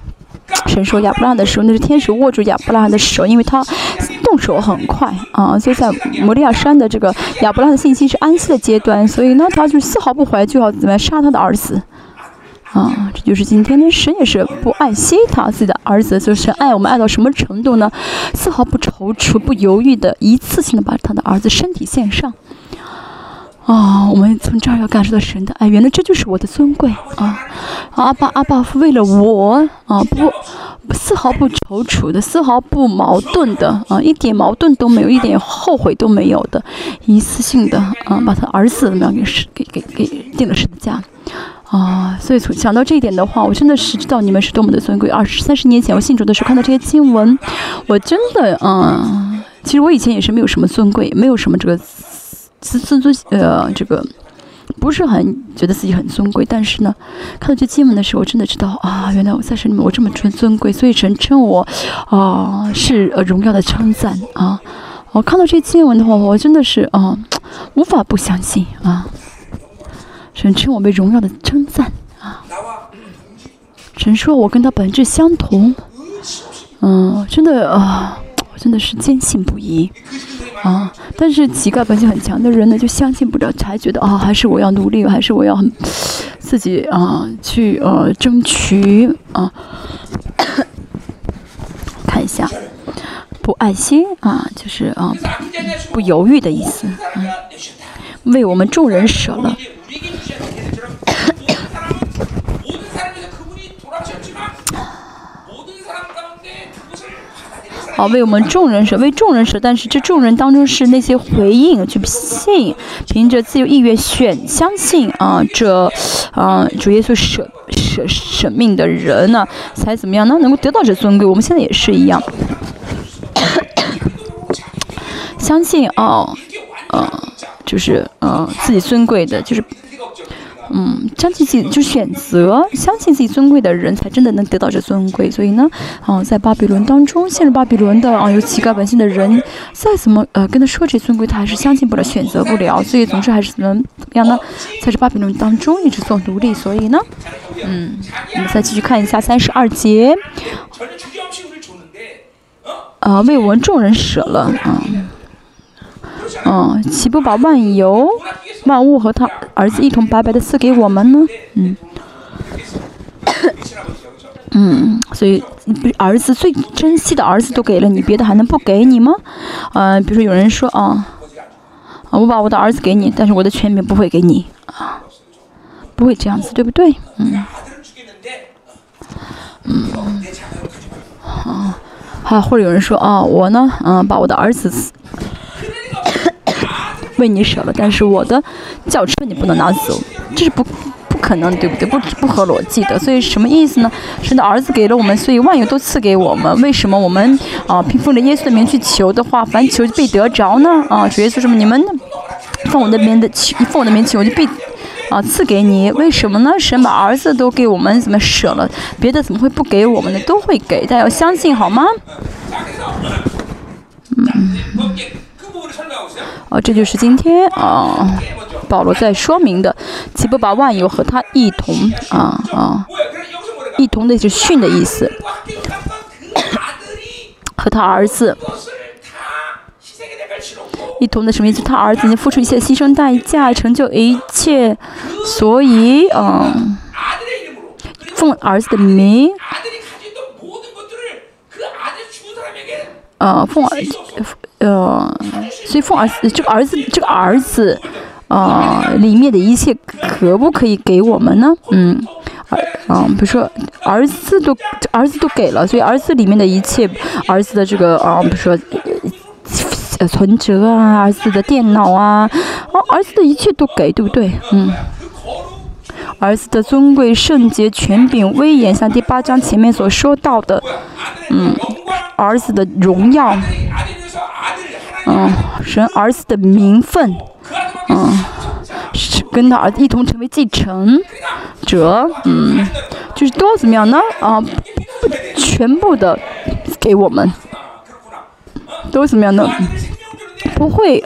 A: 神说亚伯拉罕的时候，那是天使握住亚伯拉罕的手，因为他动手很快啊，所以在摩利亚山的这个亚伯拉罕的信心是安息的阶段，所以呢他就丝毫不怀就要怎么样杀他的儿子。啊，这就是今天的神也是不爱惜他自己的儿子，就是爱我们爱到什么程度呢？丝毫不踌躇、不犹豫的一次性的把他的儿子身体献上。啊，我们从这儿要感受到神的爱，原来这就是我的尊贵啊！阿爸阿爸为了我啊，不丝毫不踌躇的，丝毫不矛盾的啊，一点矛盾都没有，一点后悔都没有的，一次性的啊，把他儿子怎么样给是给给给定了十字架。啊，所以从想到这一点的话，我真的是知道你们是多么的尊贵。二十三十年前我信主的时候看到这些经文，我真的嗯，其实我以前也是没有什么尊贵，没有什么这个自自尊呃这个不是很觉得自己很尊贵。但是呢，看到这经文的时候，我真的知道啊，原来我在神里面我这么尊尊贵，所以神称我啊是呃荣耀的称赞啊。我看到这经文的话，我真的是啊无法不相信啊。神称我为荣耀的称赞啊！神说我跟他本质相同，嗯，真的啊，我真的是坚信不疑啊！但是乞丐本性很强的人呢，就相信不了，才觉得啊，还是我要努力，还是我要很自己啊去呃争取啊。看一下，不爱心啊，就是啊不犹豫的意思，嗯，为我们众人舍了。好，为我们众人舍，为众人舍，但是这众人当中是那些回应、去信、凭着自由意愿选、相信啊，这啊主耶稣舍舍舍命的人呢，才怎么样呢？能够得到这尊贵。我们现在也是一样，相信啊，嗯，就是嗯自己尊贵的，就是。嗯，相信自己就选择相信自己尊贵的人，才真的能得到这尊贵。所以呢，啊，在巴比伦当中，陷入巴比伦的啊有乞丐本性的人，再怎么呃跟他说这尊贵，他还是相信不了，选择不了。所以总之还是能怎么样呢？在这巴比伦当中一直做奴隶。所以呢，嗯，我们再继续看一下三十二节，啊，为我们众人舍了啊。嗯，岂不把万有、万物和他儿子一同白白的赐给我们呢？嗯，嗯，所以儿子最珍惜的儿子都给了你，别的还能不给你吗？呃，比如说有人说啊，我把我的儿子给你，但是我的权柄不会给你啊，不会这样子，对不对？嗯，嗯，啊，还或者有人说啊，我呢，嗯，把我的儿子为你舍了，但是我的轿车你不能拿走，这是不不。可能对不对？不不合逻辑的，所以什么意思呢？神的儿子给了我们，所以万有都赐给我们。为什么我们啊，凭奉着耶稣的名去求的话，凡求就被得着呢？啊，主耶稣什么？你们奉我的名的求，奉我的名求就被啊赐给你。为什么呢？神把儿子都给我们，怎么舍了？别的怎么会不给我们呢？都会给，但要相信好吗？嗯。哦，这就是今天啊。保罗在说明的，岂不把万有和他一同啊啊，一同的是训的意思，和他儿子一同的什么意思？他儿子已经付出一切牺牲代价，成就一切，所以嗯，奉儿子的名，呃，奉儿呃，所以奉儿子这个儿子这个儿子。啊，里面的一切可不可以给我们呢？嗯，啊，比如说儿子都儿子都给了，所以儿子里面的一切，儿子的这个啊，比如说呃存折啊，儿子的电脑啊，啊，儿子的一切都给，对不对？嗯，儿子的尊贵、圣洁、权柄、威严，像第八章前面所说到的，嗯，儿子的荣耀，嗯，神儿子的名分。嗯，是跟他儿子一同成为继承者，嗯，就是都怎么样呢？啊，全部的给我们，都怎么样呢？不会，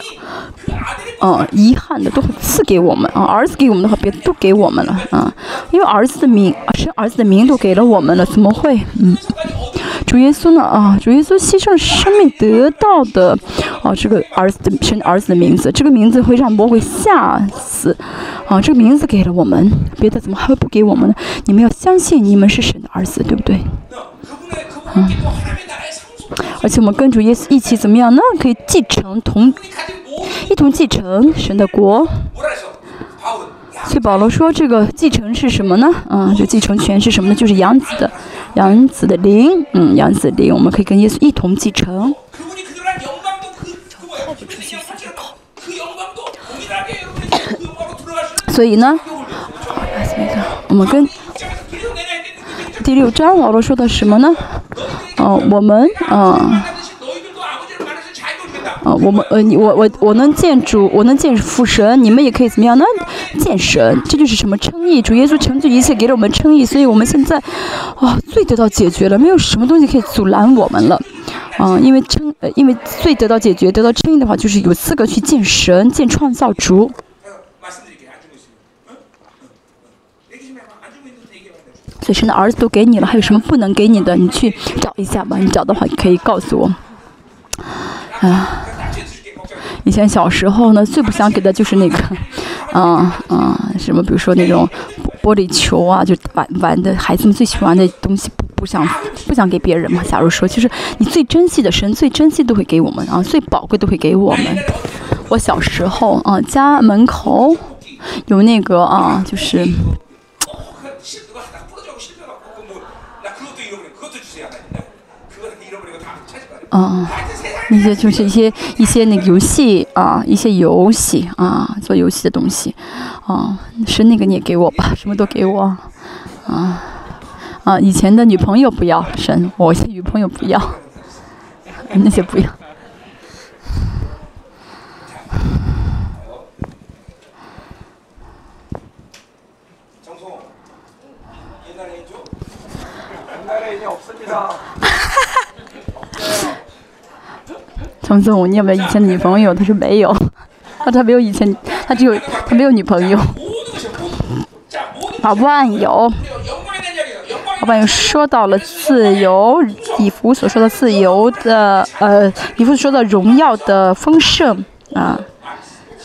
A: 嗯，遗憾的都会赐给我们啊。儿子给我们的话，别都给我们了啊，因为儿子的名，是儿子的名都给了我们了，怎么会？嗯。主耶稣呢？啊，主耶稣牺牲生命得到的，啊，这个儿子的生儿子的名字，这个名字会让魔鬼吓死，啊，这个名字给了我们，别的怎么还会不给我们呢？你们要相信你们是神的儿子，对不对？嗯，而且我们跟主耶稣一起怎么样呢？可以继承同，一同继承神的国。所以保罗说，这个继承是什么呢？嗯，这继承权是什么呢？就是养子的，养子的灵，嗯，杨子的灵，我们可以跟耶稣一同继承。所以呢，我们跟第六章保罗说的什么呢？哦，我们，嗯。我们呃，你我我我能见主，我能见父神，你们也可以怎么样呢？见神，这就是什么称义？主耶稣成就一切，给了我们称义，所以我们现在啊，罪得到解决了，没有什么东西可以阻拦我们了。啊，因为称呃，因为罪得到解决，得到称义的话，就是有资格去见神，见创造主。所以神的儿子都给你了，还有什么不能给你的？你去找一下吧，你找的话可以告诉我。啊，以前小时候呢，最不想给的就是那个，嗯嗯，什么，比如说那种玻璃球啊，就玩玩的，孩子们最喜欢的东西，不不想不想给别人嘛。假如说，就是你最珍惜的神，最珍惜都会给我们啊，最宝贵都会给我们。我小时候啊，家门口有那个啊，就是。嗯，那些就是一些一些那个游戏啊，一些游戏啊，做游戏的东西，啊，是那个你也给我吧，什么都给我，啊啊，以前的女朋友不要，神，我现女朋友不要，那些不要。从此，你有没有以前的女朋友？他说没有，他他没有以前，他只有他没有女朋友。老万有，老板有说到了自由，以弗所说的自由的，呃，以弗说的荣耀的丰盛啊，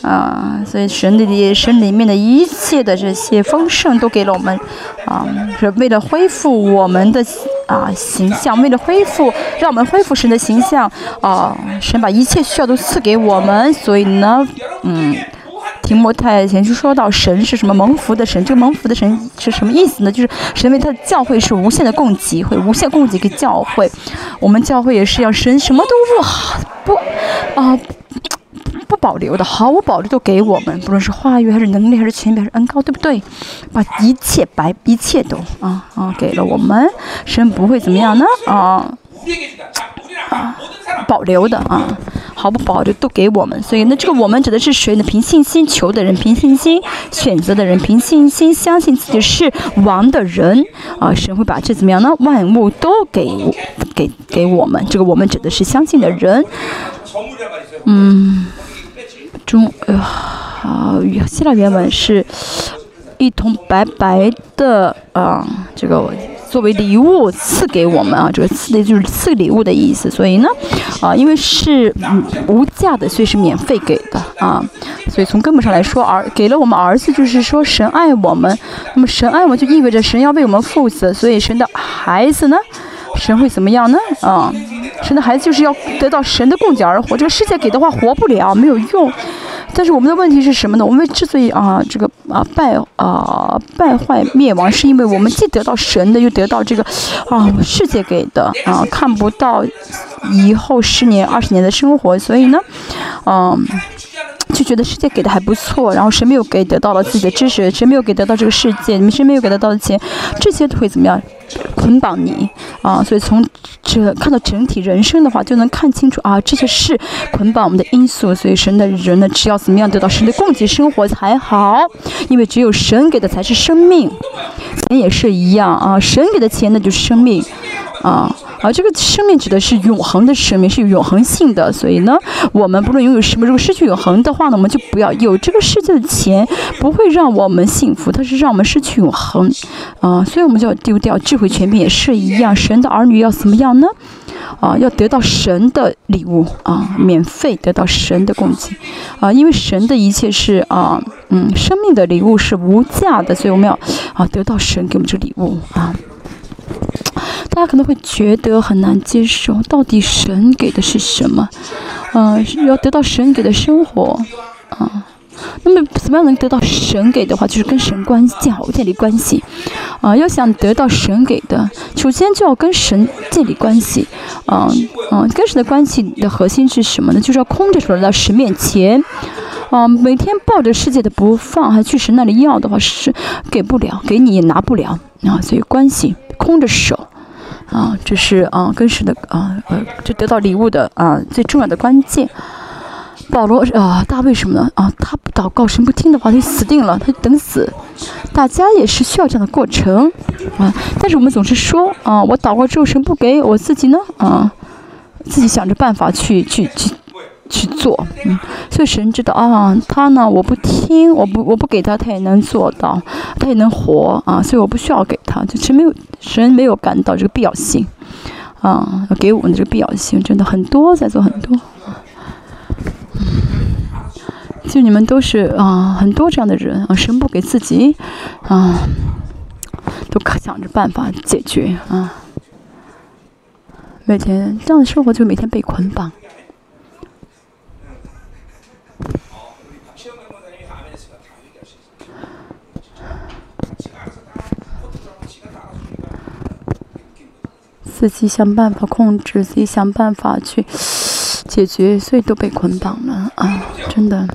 A: 啊，所以神的神里面的一切的这些丰盛都给了我们，啊，是为了恢复我们的啊形象，为了恢复让我们恢复神的形象，啊，神把一切需要都赐给我们，所以呢，嗯。提摩太前就说到神是什么蒙福的神，这个蒙福的神是什么意思呢？就是神为他的教会是无限的供给，会无限供给给教会。我们教会也是要神什么都不好不啊不保留的，毫无保留都给我们，不论是话语还是能力还是权柄还是恩高，对不对？把一切白一切都啊啊给了我们，神不会怎么样呢？啊啊保留的啊。毫不保留都给我们，所以那这个我们指的是谁呢？凭信心求的人，凭信心选择的人，凭信心相信自己是王的人啊！神会把这怎么样呢？万物都给给给我们，这个我们指的是相信的人。嗯，中呃啊，希腊原文是一桶白白的啊，这个。作为礼物赐给我们啊，这个赐的就是赐礼物的意思。所以呢，啊，因为是无价的，所以是免费给的啊。所以从根本上来说，儿给了我们儿子，就是说神爱我们。那么神爱我们，就意味着神要为我们负责。所以神的孩子呢，神会怎么样呢？啊，神的孩子就是要得到神的供给而活。这个世界给的话，活不了，没有用。但是我们的问题是什么呢？我们之所以啊这个啊败啊败坏灭亡，是因为我们既得到神的，又得到这个啊世界给的啊看不到以后十年二十年的生活，所以呢，嗯。就觉得世界给的还不错，然后神没有给得到了自己的知识，神没有给得到这个世界，你们神没有给得到的钱，这些会怎么样捆绑你啊？所以从这看到整体人生的话，就能看清楚啊，这些是捆绑我们的因素。所以神的人呢，只要怎么样得到神的供给生活才好，因为只有神给的才是生命，钱也是一样啊，神给的钱那就是生命啊。啊，这个生命指的是永恒的生命，是永恒性的。所以呢，我们不论拥有什么，如果失去永恒的话呢，我们就不要有这个世界的钱，不会让我们幸福，它是让我们失去永恒。啊，所以我们就要丢掉智慧权柄，也是一样。神的儿女要怎么样呢？啊，要得到神的礼物啊，免费得到神的供给啊，因为神的一切是啊，嗯，生命的礼物是无价的，所以我们要啊，得到神给我们这礼物啊。大家可能会觉得很难接受，到底神给的是什么？嗯，要得到神给的生活，啊，那么怎么样能得到神给的话，就是跟神关系建好建立关系，啊，要想得到神给的，首先就要跟神建立关系，啊，啊，跟神的关系的核心是什么呢？就是要空着手来到神面前，啊，每天抱着世界的不放，还去神那里要的话，是给不了，给你也拿不了，啊，所以关系空着手。啊，这是啊，跟神的啊，呃，就得到礼物的啊，最重要的关键。保罗啊，大卫什么呢？啊，他不祷告，神不听的话，他就死定了，他就等死。大家也是需要这样的过程啊，但是我们总是说啊，我祷告之后神不给我自己呢啊，自己想着办法去去去。去做，嗯，所以神知道啊，他呢，我不听，我不，我不给他，他也能做到，他也能活啊，所以我不需要给他，就神没有，神没有感到这个必要性，啊，给我们的这个必要性，真的很多，在做很多，就你们都是啊，很多这样的人啊，神不给自己啊，都想着办法解决啊，每天这样的生活就每天被捆绑。自己想办法控制，自己想办法去解决，所以都被捆绑了啊！真的，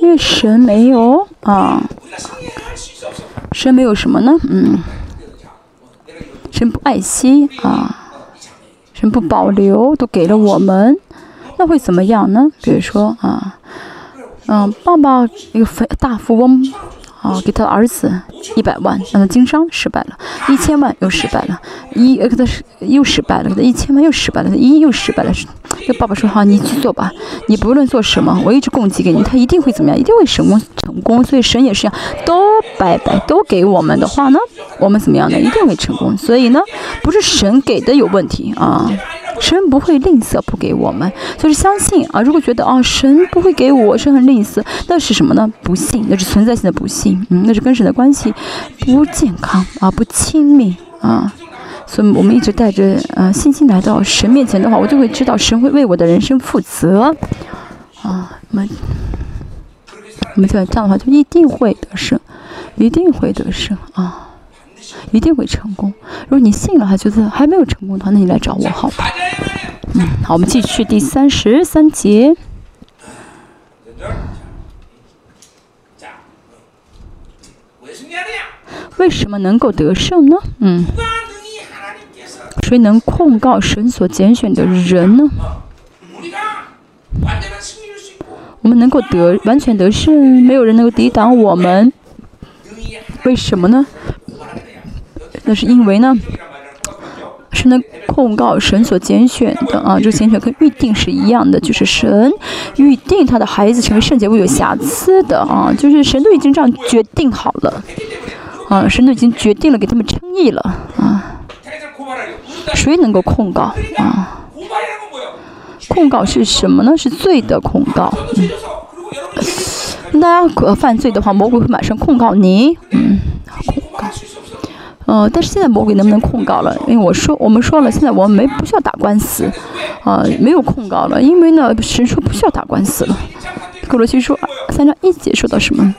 A: 因为神没有啊，神没有什么呢？嗯，神不爱惜啊，神不保留，都给了我们，那会怎么样呢？比如说啊，嗯，爸爸一个非大富翁。啊，给他儿子一百万，让他经商失败了，一千万又失败了，一给他又失败了，给他一千万又失败了，一又失败了。这爸爸说：“好，你去做吧，你不论做什么，我一直供给给你，他一定会怎么样？一定会成功成功。所以神也是一样，都白白都给我们的话呢，我们怎么样呢？一定会成功。所以呢，不是神给的有问题啊，神不会吝啬不给我们，就是相信啊。如果觉得啊，神不会给我，神很吝啬，那是什么呢？不信，那是存在性的不信，嗯，那是跟神的关系不健康啊，不亲密啊。所以我们一直带着呃信心来到神面前的话，我就会知道神会为我的人生负责啊。我们我们这样这样的话，就一定会得胜，一定会得胜啊。一定会成功。如果你信了，还觉得还没有成功的话，那你来找我好吧？嗯，好，我们继续第三十三节。为什么能够得胜呢？嗯，谁能控告神所拣选的人呢？我们能够得完全得胜，没有人能够抵挡我们。为什么呢？那是因为呢，是能控告神所拣选的啊，这个拣选跟预定是一样的，就是神预定他的孩子成为圣洁、不有瑕疵的啊，就是神都已经这样决定好了啊，神都已经决定了给他们称义了啊，谁能够控告啊？控告是什么呢？是罪的控告。嗯，大家犯罪的话，魔鬼会马上控告你。嗯，控告。呃，但是现在魔鬼能不能控告了？因为我说，我们说了，现在我们没不需要打官司，啊，没有控告了，因为呢，神说不需要打官司了。格罗西说三章一节说到什么？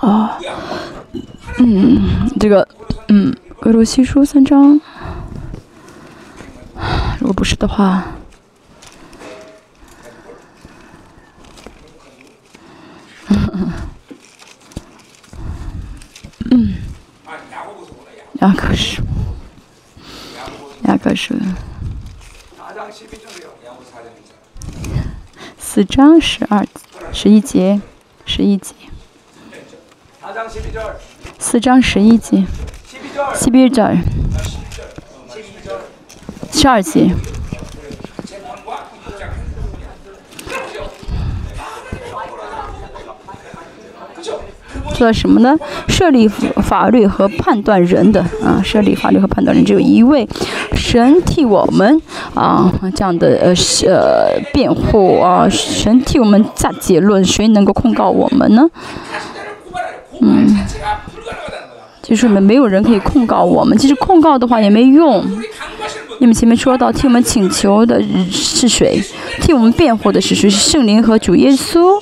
A: 啊，嗯，这个，嗯，格罗西书三章，如果不是的话。嗯，雅各书，雅各书，四章十二十一节，十一节，四章十一节，十一节，十二节。做什么呢？设立法律和判断人的啊，设立法律和判断人只有一位，神替我们啊这样的呃呃辩护啊，神替我们下结论，谁能够控告我们呢？嗯，就是我们没有人可以控告我们，其实控告的话也没用。你们前面说到替我们请求的是谁？替我们辩护的是谁？是圣灵和主耶稣。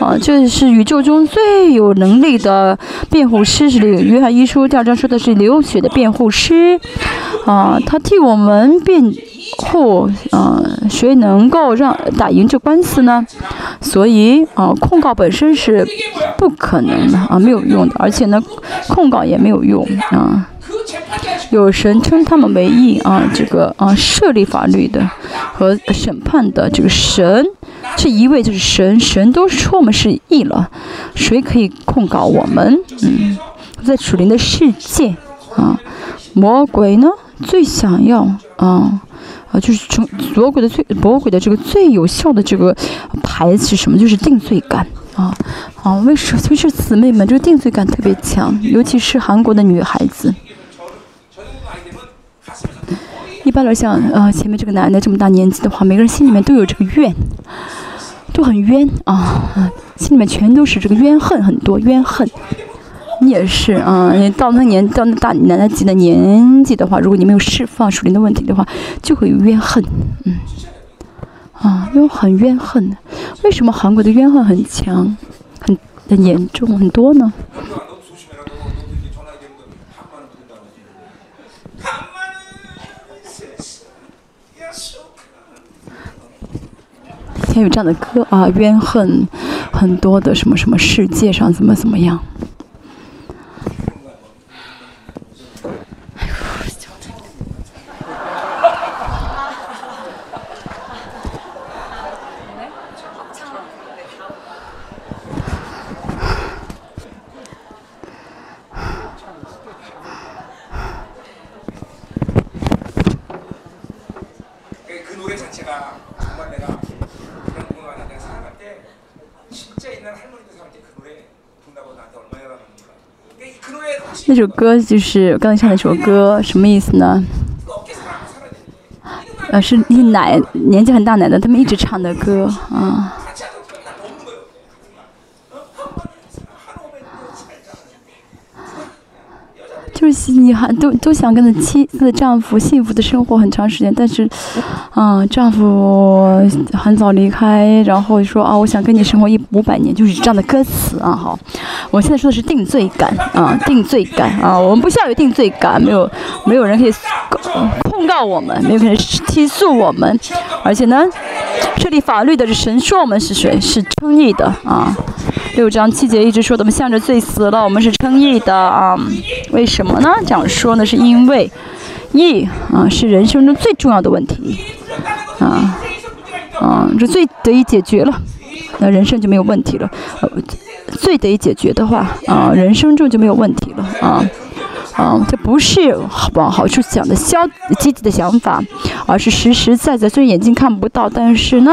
A: 啊，这是宇宙中最有能力的辩护师，是约翰一书第二章说的是流血的辩护师。啊，他替我们辩护。啊，谁能够让打赢这官司呢？所以啊，控告本身是不可能的啊，没有用的。而且呢，控告也没有用啊。有神称他们为义啊，这个啊设立法律的和审判的这个神，这一位就是神，神都说我们是义了，谁可以控告我们？嗯，在属灵的世界啊，魔鬼呢最想要啊啊，就是从魔鬼的最魔鬼的这个最有效的这个牌子是什么？就是定罪感啊啊，为什么？就是姊妹们这个定罪感特别强，尤其是韩国的女孩子。一般来讲，呃，前面这个男的这么大年纪的话，每个人心里面都有这个怨，都很冤啊，心里面全都是这个怨恨，很多怨恨。你也是啊，你到那年到那大奶奶级的年纪的话，如果你没有释放属灵的问题的话，就会有怨恨，嗯，啊，因为很怨恨。为什么韩国的怨恨很强，很很严重，很多呢？前有这样的歌啊，怨恨很多的什么什么世界上怎么怎么样。这首歌就是我刚才唱的那首歌，什么意思呢？呃，是一奶年纪很大奶奶他们一直唱的歌啊。就是你还都都想跟着妻子丈夫幸福的生活很长时间，但是，啊，丈夫很早离开，然后说啊，我想跟你生活一五百年，就是这样的歌词啊。好，我现在说的是定罪感啊，定罪感啊，我们不需要有定罪感，没有没有人可以控告我们，没有人提诉我们，而且呢，设立法律的是神说我们是谁是称义的啊。六章七节一直说，我们向着罪死了，我们是称义的啊？为什么呢？这样说呢，是因为义啊是人生中最重要的问题啊啊，这罪得以解决了，那人生就没有问题了。罪得以解决的话啊，人生中就没有问题了啊。啊，这不是往好处想的消积极的想法，而是实实在在，虽然眼睛看不到，但是呢，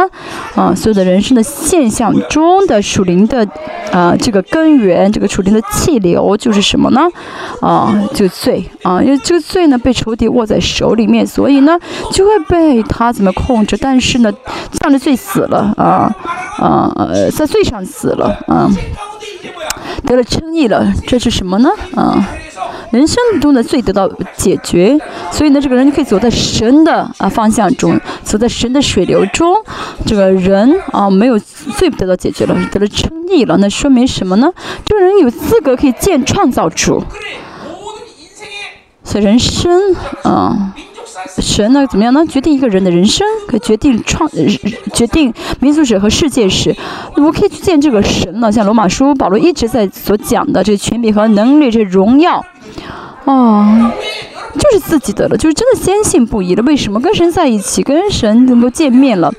A: 啊，所有的人生的现象中的属灵的，啊，这个根源，这个属灵的气流就是什么呢？啊，就罪啊，因为这个罪呢被仇敌握在手里面，所以呢就会被他怎么控制？但是呢，这样的罪死了啊啊，在罪上死了啊，得了称义了，这是什么呢？啊？人生中的罪得到解决，所以呢，这个人就可以走在神的啊方向中，走在神的水流中。这个人啊，没有罪得到解决了，得了称义了，那说明什么呢？这个人有资格可以见创造主。所以人生啊，神呢怎么样呢？决定一个人的人生，可决定创，决定民族史和世界史。我可以去见这个神呢，像罗马书保罗一直在所讲的这个权柄和能力，这荣耀。哦，就是自己的了，就是真的坚信不疑了。为什么跟神在一起，跟神能够见面了？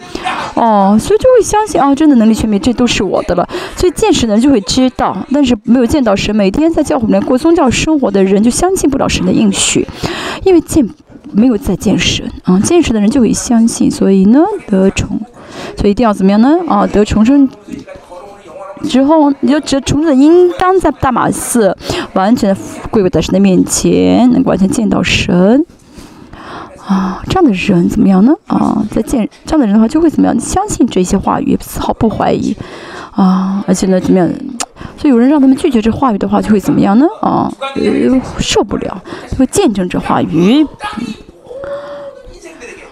A: 哦，所以就会相信啊，真的能力全面，这都是我的了。所以见识的人就会知道，但是没有见到神，每天在教会里面过宗教生活的人就相信不了神的应许，因为见没有再见神啊。见神的人就会相信，所以呢得宠，所以一定要怎么样呢？啊，得重生。之后，你就只从此应当在大马寺完全的跪在神的面前，能够完全见到神啊！这样的人怎么样呢？啊，在见这样的人的话，就会怎么样？相信这些话语，丝毫不怀疑啊！而且呢，怎么样？所以有人让他们拒绝这话语的话，就会怎么样呢？啊，受不了，就会见证这话语。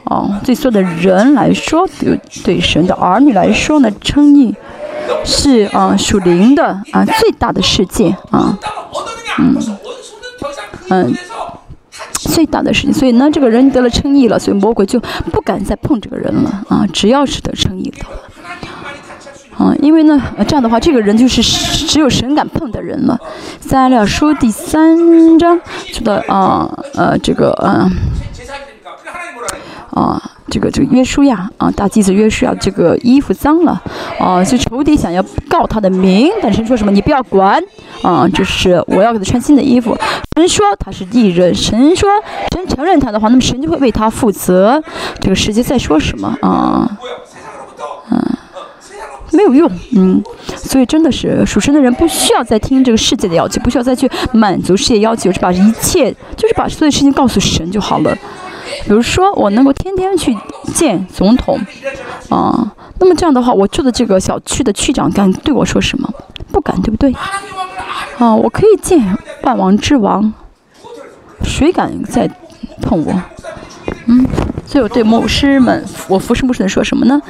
A: 哦，对所有的人来说，对对神的儿女来说呢，称义。是啊，属灵的啊，最大的世界啊，嗯嗯，最大的世界。所以呢，这个人得了称义了，所以魔鬼就不敢再碰这个人了啊。只要是得称义的，啊，因为呢，这样的话，这个人就是只有神敢碰的人了。撒利亚书第三章说的啊，呃，这个嗯，啊。这个这个约书亚啊，大祭司约书亚这个衣服脏了啊，就仇敌想要告他的名，但神说什么？你不要管啊，就是我要给他穿新的衣服。神说他是艺人，神说神承认他的话，那么神就会为他负责。这个世界在说什么啊？没有用，嗯，所以真的是属神的人不需要再听这个世界的要求，不需要再去满足世界要求，就把一切就是把所有事情告诉神就好了。比如说，我能够天天去见总统，啊，那么这样的话，我住的这个小区的区长敢对我说什么？不敢，对不对？啊，我可以见万王之王，谁敢再碰我？嗯。所以我对牧师们，我服侍牧师们说什么呢？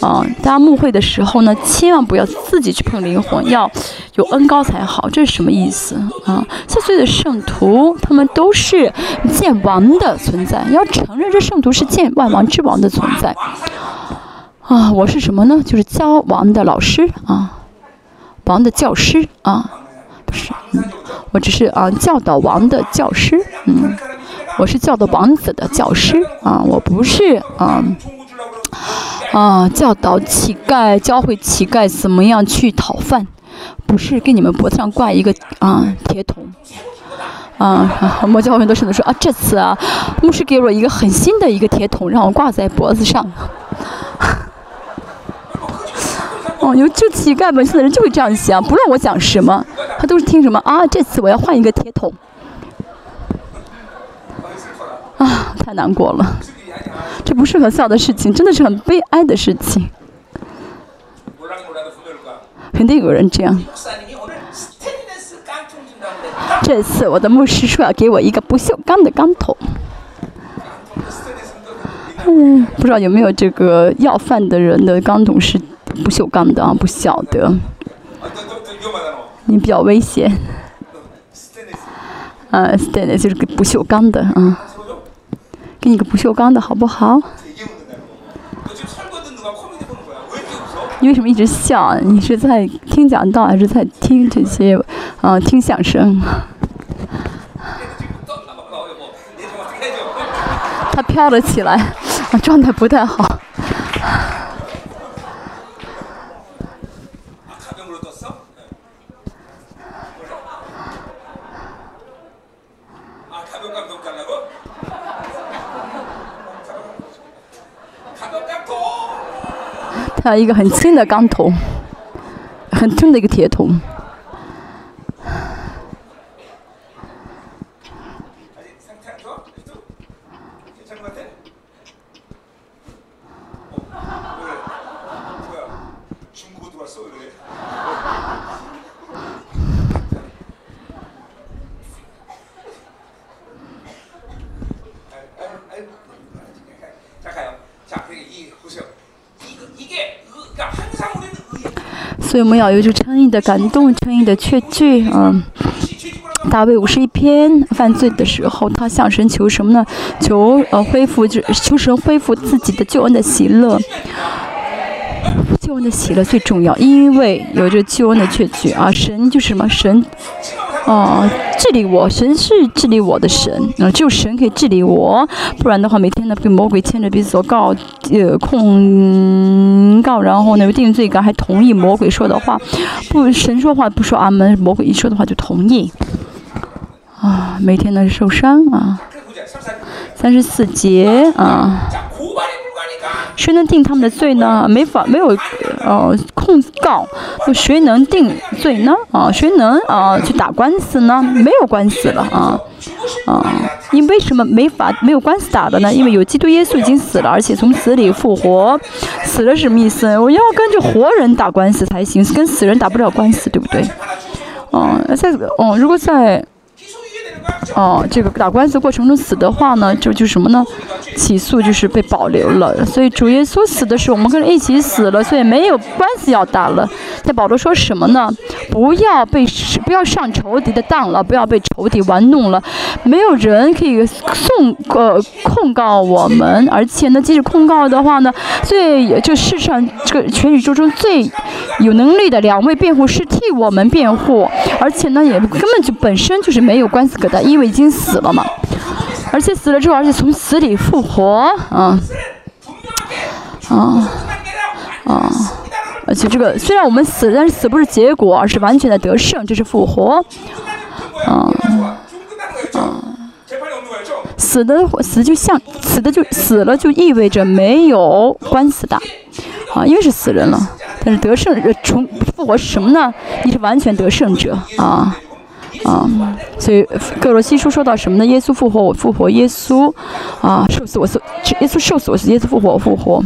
A: 啊，大家牧会的时候呢，千万不要自己去碰灵魂，要有恩高才好。这是什么意思啊？像所有的圣徒，他们都是见王的存在，要承认这圣徒是见万王之王的存在。啊，我是什么呢？就是教王的老师啊，王的教师啊，不是，嗯，我只是啊教导王的教师，嗯。我是教导王子的教师啊，我不是啊啊教导乞丐，教会乞丐怎么样去讨饭，不是给你们脖子上挂一个啊铁桶啊。我们教会都是说啊，这次啊，牧师给我一个很新的一个铁桶，让我挂在脖子上。哦，有就乞丐们，现在人就会这样想，不论我讲什么，他都是听什么啊。这次我要换一个铁桶。啊，太难过了，这不是很笑的事情，真的是很悲哀的事情。肯定有人这样。这次我的牧师说要给我一个不锈钢的钢桶。嗯，不知道有没有这个要饭的人的钢桶是不锈钢的啊？不晓得。你比较危险。啊，stainless 就是个不锈钢的啊。给你个不锈钢的好不好？你为什么一直笑？你是在听讲道还是在听这些啊？听相声？他飘了起来，啊，状态不太好。一个很轻的钢桶，很重的一个铁桶。所以我们要有这诚意的感动，诚意的确据。嗯，大卫五十一篇犯罪的时候，他向神求什么呢？求呃恢复，就求神恢复自己的救恩的喜乐。救恩的喜乐最重要，因为有着救恩的确据啊，神就是什么神。哦，治理我，神是治理我的神，啊，只有神可以治理我，不然的话，每天呢被魔鬼牵着鼻子走告，呃，控告，然后呢定罪感，还同意魔鬼说的话，不，神说话不说阿门，魔鬼一说的话就同意，啊，每天呢受伤啊，三十四节啊。谁能定他们的罪呢？没法，没有，呃，控告，那谁能定罪呢？啊，谁能啊去打官司呢？没有官司了啊，啊，你为什么没法没有官司打的呢？因为有基督耶稣已经死了，而且从死里复活，死了什么意思？我要跟着活人打官司才行，跟死人打不了官司，对不对？哦，在哦，如果在。哦，这个打官司过程中死的话呢，就就什么呢？起诉就是被保留了。所以主耶稣死的时候，我们跟人一起死了，所以没有官司要打了。但保罗说什么呢？不要被不要上仇敌的当了，不要被仇敌玩弄了。没有人可以送呃控告我们，而且呢，即使控告的话呢，最就世上这个全宇宙中最有能力的两位辩护师替我们辩护，而且呢，也根本就本身就是没有官司可打。因为已经死了嘛，而且死了之后，而且从死里复活，啊，啊，啊，而且这个虽然我们死，但是死不是结果，而是完全的得胜，这是复活，啊，啊，死的死就像死的就死了，就意味着没有官司打，啊，因为是死人了，但是得胜重复活是什么呢？你是完全得胜者，啊。啊，所以各罗西书说到什么呢？耶稣复活，我复活；耶稣啊，受死我受，耶稣受死我死，耶稣复活我复活。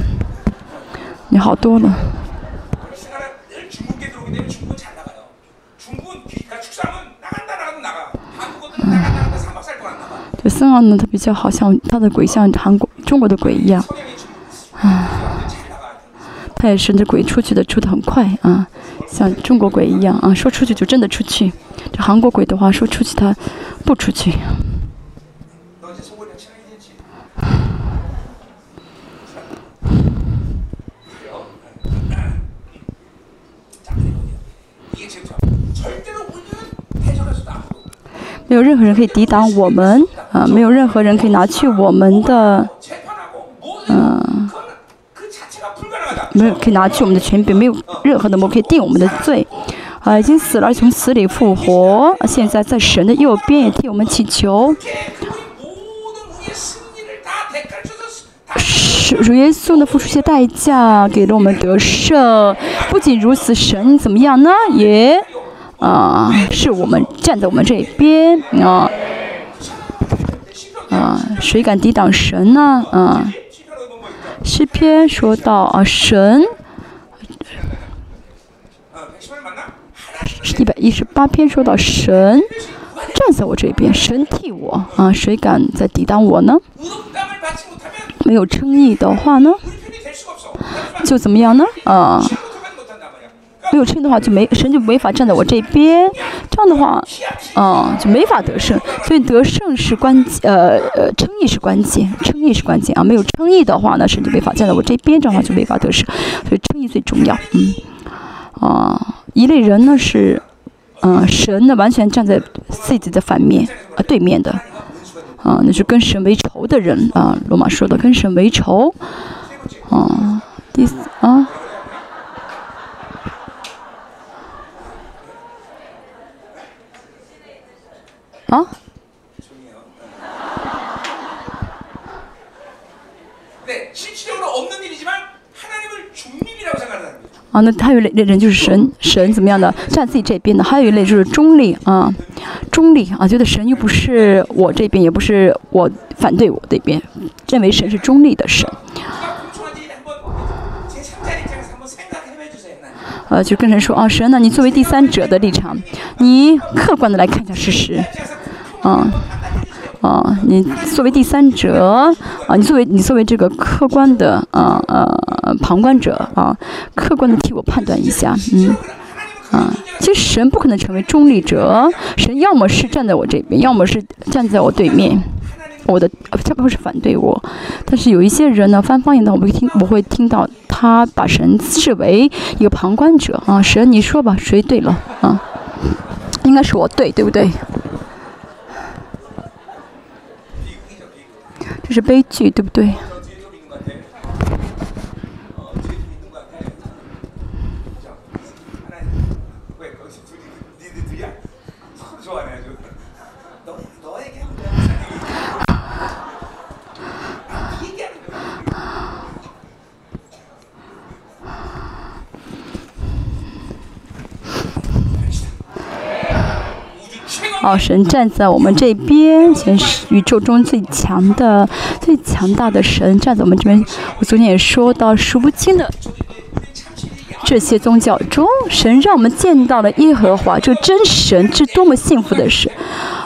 A: 你好多了。这孙昂呢，他比较好像他的鬼像韩国、中国的鬼一样，啊，他也是那鬼出去的出的很快啊，像中国鬼一样啊，说出去就真的出去。这韩国鬼的话说出去，他不出去。没有任何人可以抵挡我们啊！没有任何人可以拿去我们的，嗯，没有可以拿去我们的权柄，没有任何的魔可以定我们的罪。啊，已经死了，从死里复活，现在在神的右边也替我们祈求。是主耶稣的付出些代价，给了我们得胜。不仅如此，神怎么样呢？也啊，是我们站在我们这边啊。啊，谁敢抵挡神呢？啊，诗篇说到啊，神，一百一十八篇说到神站在我这边，神替我啊，谁敢再抵挡我呢？没有称义的话呢，就怎么样呢？啊。没有称的话，就没神就没法站在我这边，这样的话，嗯，就没法得胜。所以得胜是关键，呃呃，称义是关键，称义是关键啊。没有称义的话呢，神就没法站在我这边，这样的话就没法得胜。所以称义最重要，嗯，啊，一类人呢是，嗯，神呢完全站在自己的反面啊对面的，啊，那是跟神为仇的人啊。罗马说的跟神为仇，啊，第四啊。啊？啊，那还有一类人就是神，神怎么样的站自己这边的；还有一类就是中立啊，中立啊，觉得神又不是我这边，也不是我反对我这边，认为神是中立的神。呃，就跟人说啊，神呢，你作为第三者的立场，你客观的来看一下事实。啊，啊，你作为第三者，啊，你作为你作为这个客观的，啊呃，旁观者，啊，客观的替我判断一下，嗯，啊，其实神不可能成为中立者，神要么是站在我这边，要么是站在我对面，我的他不是反对我，但是有一些人呢，翻方言的，我会听，我会听到他把神视为一个旁观者，啊，神你说吧，谁对了，啊，应该是我对，对不对？是悲剧，对不对？哦，神站在我们这边，神是宇宙中最强的、最强大的神站在我们这边。我昨天也说到，数不清的这些宗教中，神让我们见到了耶和华，这真神，这多么幸福的事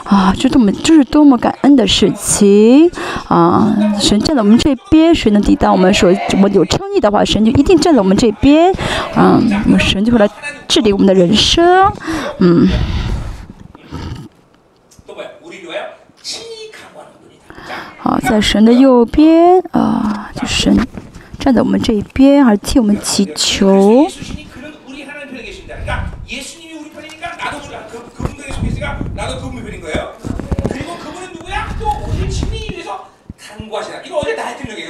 A: 啊！这多么，这是多么感恩的事情啊！神站在我们这边，谁能抵挡我们？说我们有称义的话，神就一定站在我们这边啊！我们神就会来治理我们的人生，嗯。好，在神的右边啊，就神站在我们这一边，而替我们祈求。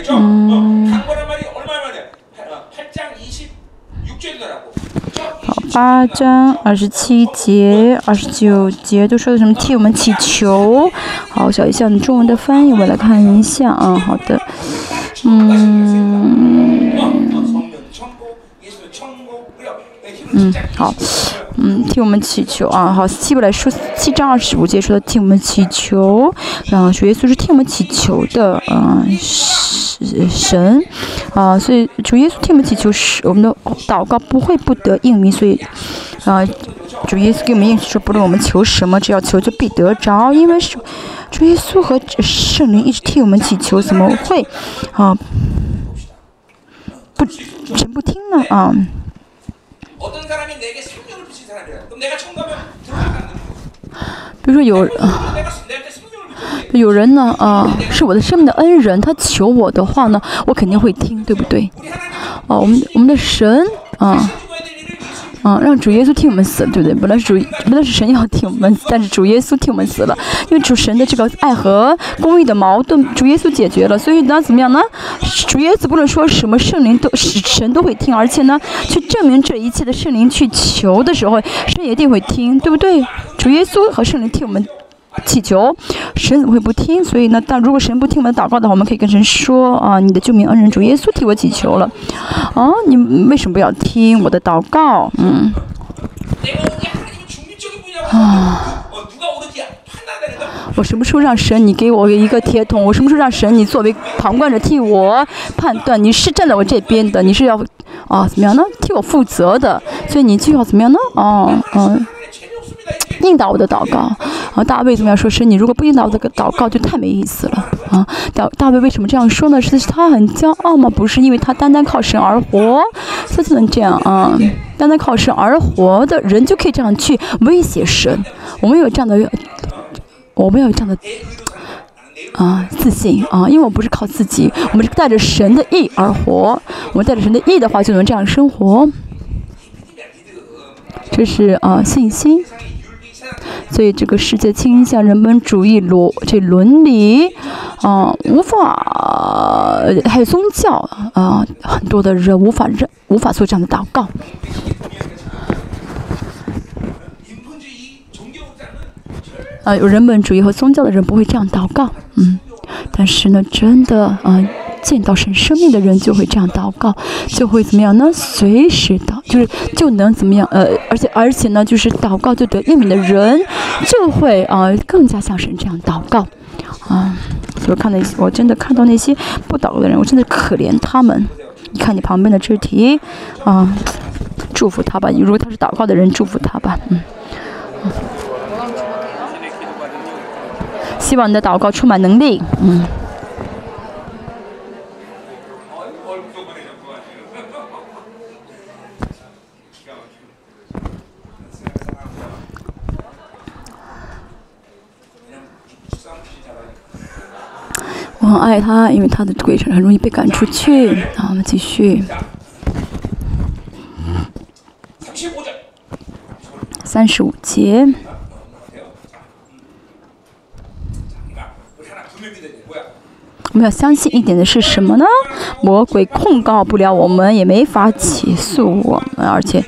A: 嗯。好八章二十七节、二十九节都说的什么？替我们祈求。好，小一下你中文的翻译，我来看一下啊。好的，嗯，嗯，好，嗯，替我们祈求啊。好，希伯来书七章二十五节说的替我们祈求，然后主耶稣是替我们祈求的，嗯。神，啊，所以主耶稣替我们祈求，是我们的祷告不会不得应允，所以，啊，主耶稣给我们应许说，不论我们求什么，只要求就必得着，因为是主耶稣和圣灵一直替我们祈求，怎么会，啊，不，神不听呢？啊。比如说有。有人呢，啊，是我的生命的恩人，他求我的话呢，我肯定会听，对不对？哦，我们我们的神，啊，嗯，让主耶稣替我们死，对不对？本来是主，本来是神要替我们，但是主耶稣替我们死了，因为主神的这个爱和公义的矛盾，主耶稣解决了，所以呢，怎么样呢？主耶稣不能说什么，圣灵都神都会听，而且呢，去证明这一切的圣灵去求的时候，神一定会听，对不对？主耶稣和圣灵替我们。祈求，神怎么会不听？所以呢，但如果神不听我们祷告的话，我们可以跟神说啊，你的救命恩人主耶稣替我祈求了，啊，你为什么不要听我的祷告？嗯，啊，我什么时候让神你给我一个铁桶？我什么时候让神你作为旁观者替我判断？你是站在我这边的，你是要啊怎么样呢？替我负责的，所以你就要怎么样呢？哦，嗯。应答我的祷告啊！大卫怎么样说？是你如果不应答我的祷告，就太没意思了啊！大大卫为什么这样说呢？是他很骄傲吗？不是，因为他单单靠神而活，他只能这样啊！单单靠神而活的人就可以这样去威胁神。我们有这样的，我们有这样的啊自信啊！因为我不是靠自己，我们是带着神的意而活。我们带着神的意的话，就能这样生活。这是啊信心。所以这个世界倾向人本主义逻这伦理，啊，无法还有宗教啊，很多的人无法认无法做这样的祷告。啊，有人本主义和宗教的人不会这样祷告，嗯，但是呢，真的啊。见到神生命的人就会这样祷告，就会怎么样呢？随时祷，就是就能怎么样？呃，而且而且呢，就是祷告就得应允的人，就会啊更加像神这样祷告，啊，我看到我真的看到那些不祷告的人，我真的可怜他们。你看你旁边的肢体，啊，祝福他吧。如果他是祷告的人，祝福他吧。嗯，希望你的祷告充满能力。嗯。我很爱他，因为他的鬼神很容易被赶出去。那，我们继续。三十五节。我们要相信一点的是什么呢？魔鬼控告不了我们，也没法起诉我们，而且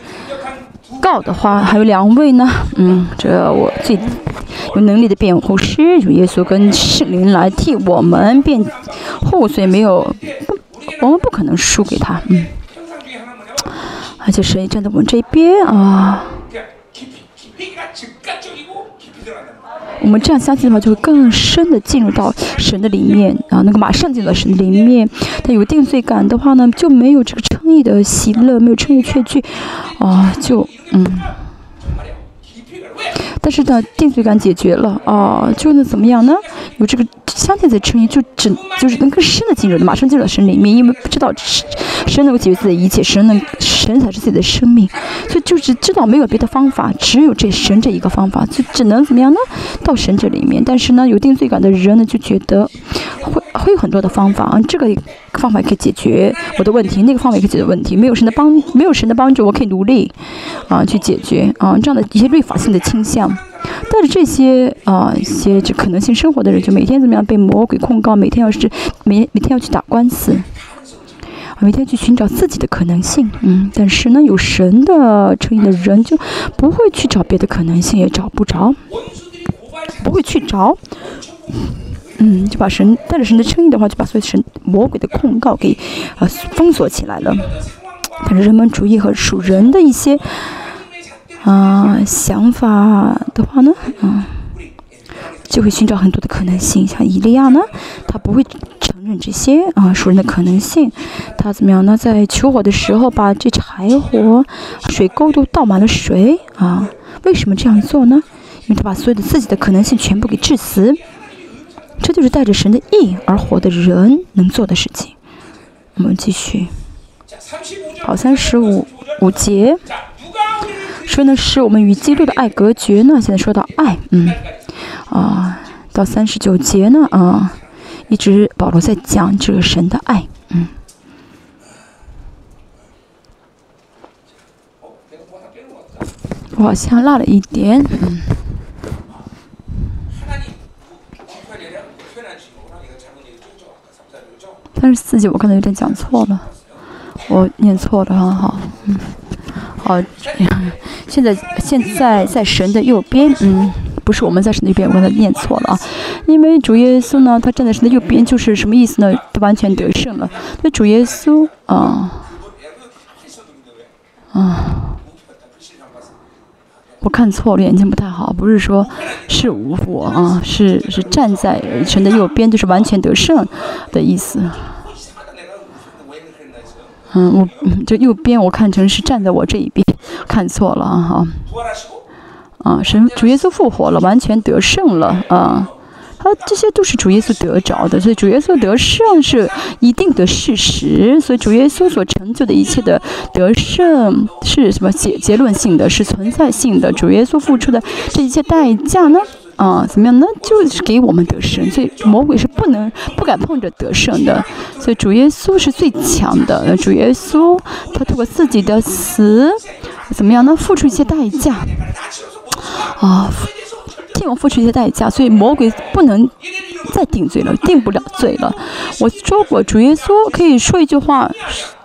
A: 告的话还有两位呢。嗯，这我最。有能力的辩护师，有耶稣跟圣灵来替我们辩护，所以没有，我们不可能输给他，嗯。而且神也站在我们这边啊。我们这样相信的话，就会更深的进入到神的里面啊，能够马上进入到神的里面。他有定罪感的话呢，就没有这个称义的喜乐，没有称义确据，啊，就嗯。但是呢，定罪感解决了啊，就能怎么样呢？有这个相信的称义，就只就是能更深的进入，马上进入到神里面，因为不知道神能够解决自己的一切，神能神才是自己的生命，所以就是知道没有别的方法，只有这神这一个方法，就只能怎么样呢？到神这里面。但是呢，有定罪感的人呢，就觉得会会有很多的方法啊，这个方法可以解决我的问题，那个方法可以解决问题，没有神的帮，没有神的帮助，我可以努力啊去解决啊这样的一些律法性的倾向。带着这些啊一些这可能性生活的人，就每天怎么样被魔鬼控告，每天要是每每天要去打官司，每天去寻找自己的可能性。嗯，但是呢，有神的称义的人就不会去找别的可能性，也找不着，不会去找。嗯，就把神带着神的称义的话，就把所有神魔鬼的控告给呃封锁起来了。但是人本主义和属人的一些。啊，想法的话呢，嗯，就会寻找很多的可能性。像伊利亚呢，他不会承认这些啊属人的可能性。他怎么样呢？在求火的时候，把这柴火、水沟都倒满了水啊。为什么这样做呢？因为他把所有的自己的可能性全部给致死。这就是带着神的意而活的人能做的事情。我们继续。好，三十五五节。说呢是我们与基督的爱隔绝呢？现在说到爱，嗯，啊，到三十九节呢，啊，一直保罗在讲这个神的爱，嗯。我好像落了一点，嗯。三十四节我刚才有点讲错了，我念错了，很好，嗯。好，现在现在在神的右边，嗯，不是我们在神的右边，我刚才念错了啊。因为主耶稣呢，他站在神的右边，就是什么意思呢？他完全得胜了。那主耶稣啊，啊，我看错了，眼睛不太好，不是说是我啊，是是站在神的右边，就是完全得胜的意思。嗯，我就右边我看成是站在我这一边，看错了啊哈。啊，神主耶稣复活了，完全得胜了啊！啊，这些都是主耶稣得着的，所以主耶稣得胜是一定的事实。所以主耶稣所成就的一切的得胜是什么结结论性的，是存在性的。主耶稣付出的这一切代价呢？啊，怎么样呢？就是给我们得胜，所以魔鬼是不能、不敢碰着得胜的。所以主耶稣是最强的。主耶稣他通过自己的死，怎么样呢？付出一些代价。啊，替我付出一些代价，所以魔鬼不能再定罪了，定不了罪了。我说过，主耶稣可以说一句话，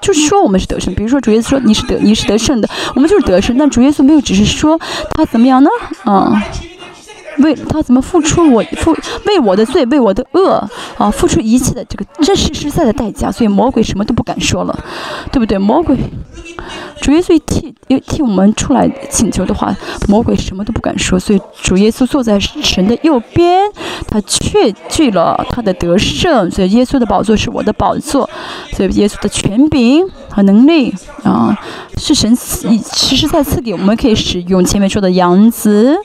A: 就说我们是得胜。比如说，主耶稣说你是得你是得胜的，我们就是得胜。但主耶稣没有只是说他怎么样呢？啊。为他怎么付出我付为我的罪为我的恶啊付出一切的这个真实实在的代价，所以魔鬼什么都不敢说了，对不对？魔鬼主耶稣替替我们出来请求的话，魔鬼什么都不敢说，所以主耶稣坐在神的右边，他确据了他的得胜，所以耶稣的宝座是我的宝座，所以耶稣的权柄。和能力啊是神赐实实在赐给我们可以使用前面说的杨子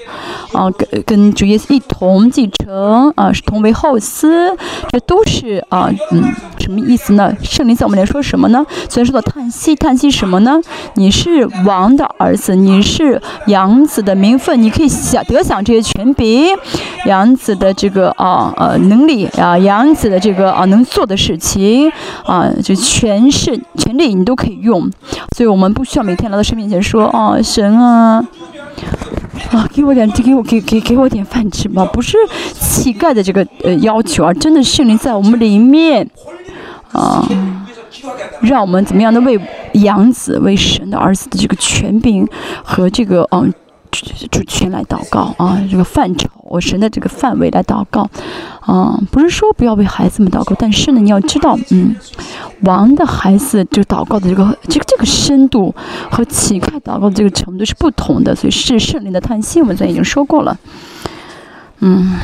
A: 啊跟跟。主耶稣一同继承啊，是同为后嗣，这都是啊，嗯，什么意思呢？圣灵在我们来说什么呢？虽然说到叹息，叹息什么呢？你是王的儿子，你是养子的名分，你可以享得享这些权柄，养子的这个啊呃能力啊，养子的这个啊能做的事情啊，就权势权力你都可以用，所以我们不需要每天来到神面前说啊，神啊。啊，给我点，给我给给给我点饭吃吧，不是乞丐的这个呃要求啊，真的圣灵在我们里面啊，让我们怎么样的为养子、为神的儿子的这个权柄和这个嗯。主权来祷告啊，这个范畴，我神的这个范围来祷告，啊，不是说不要为孩子们祷告，但是呢，你要知道，嗯，王的孩子就祷告的这个这个这个深度和乞丐祷告的这个程度是不同的，所以是圣灵的叹息，我们昨天已经说过了，嗯，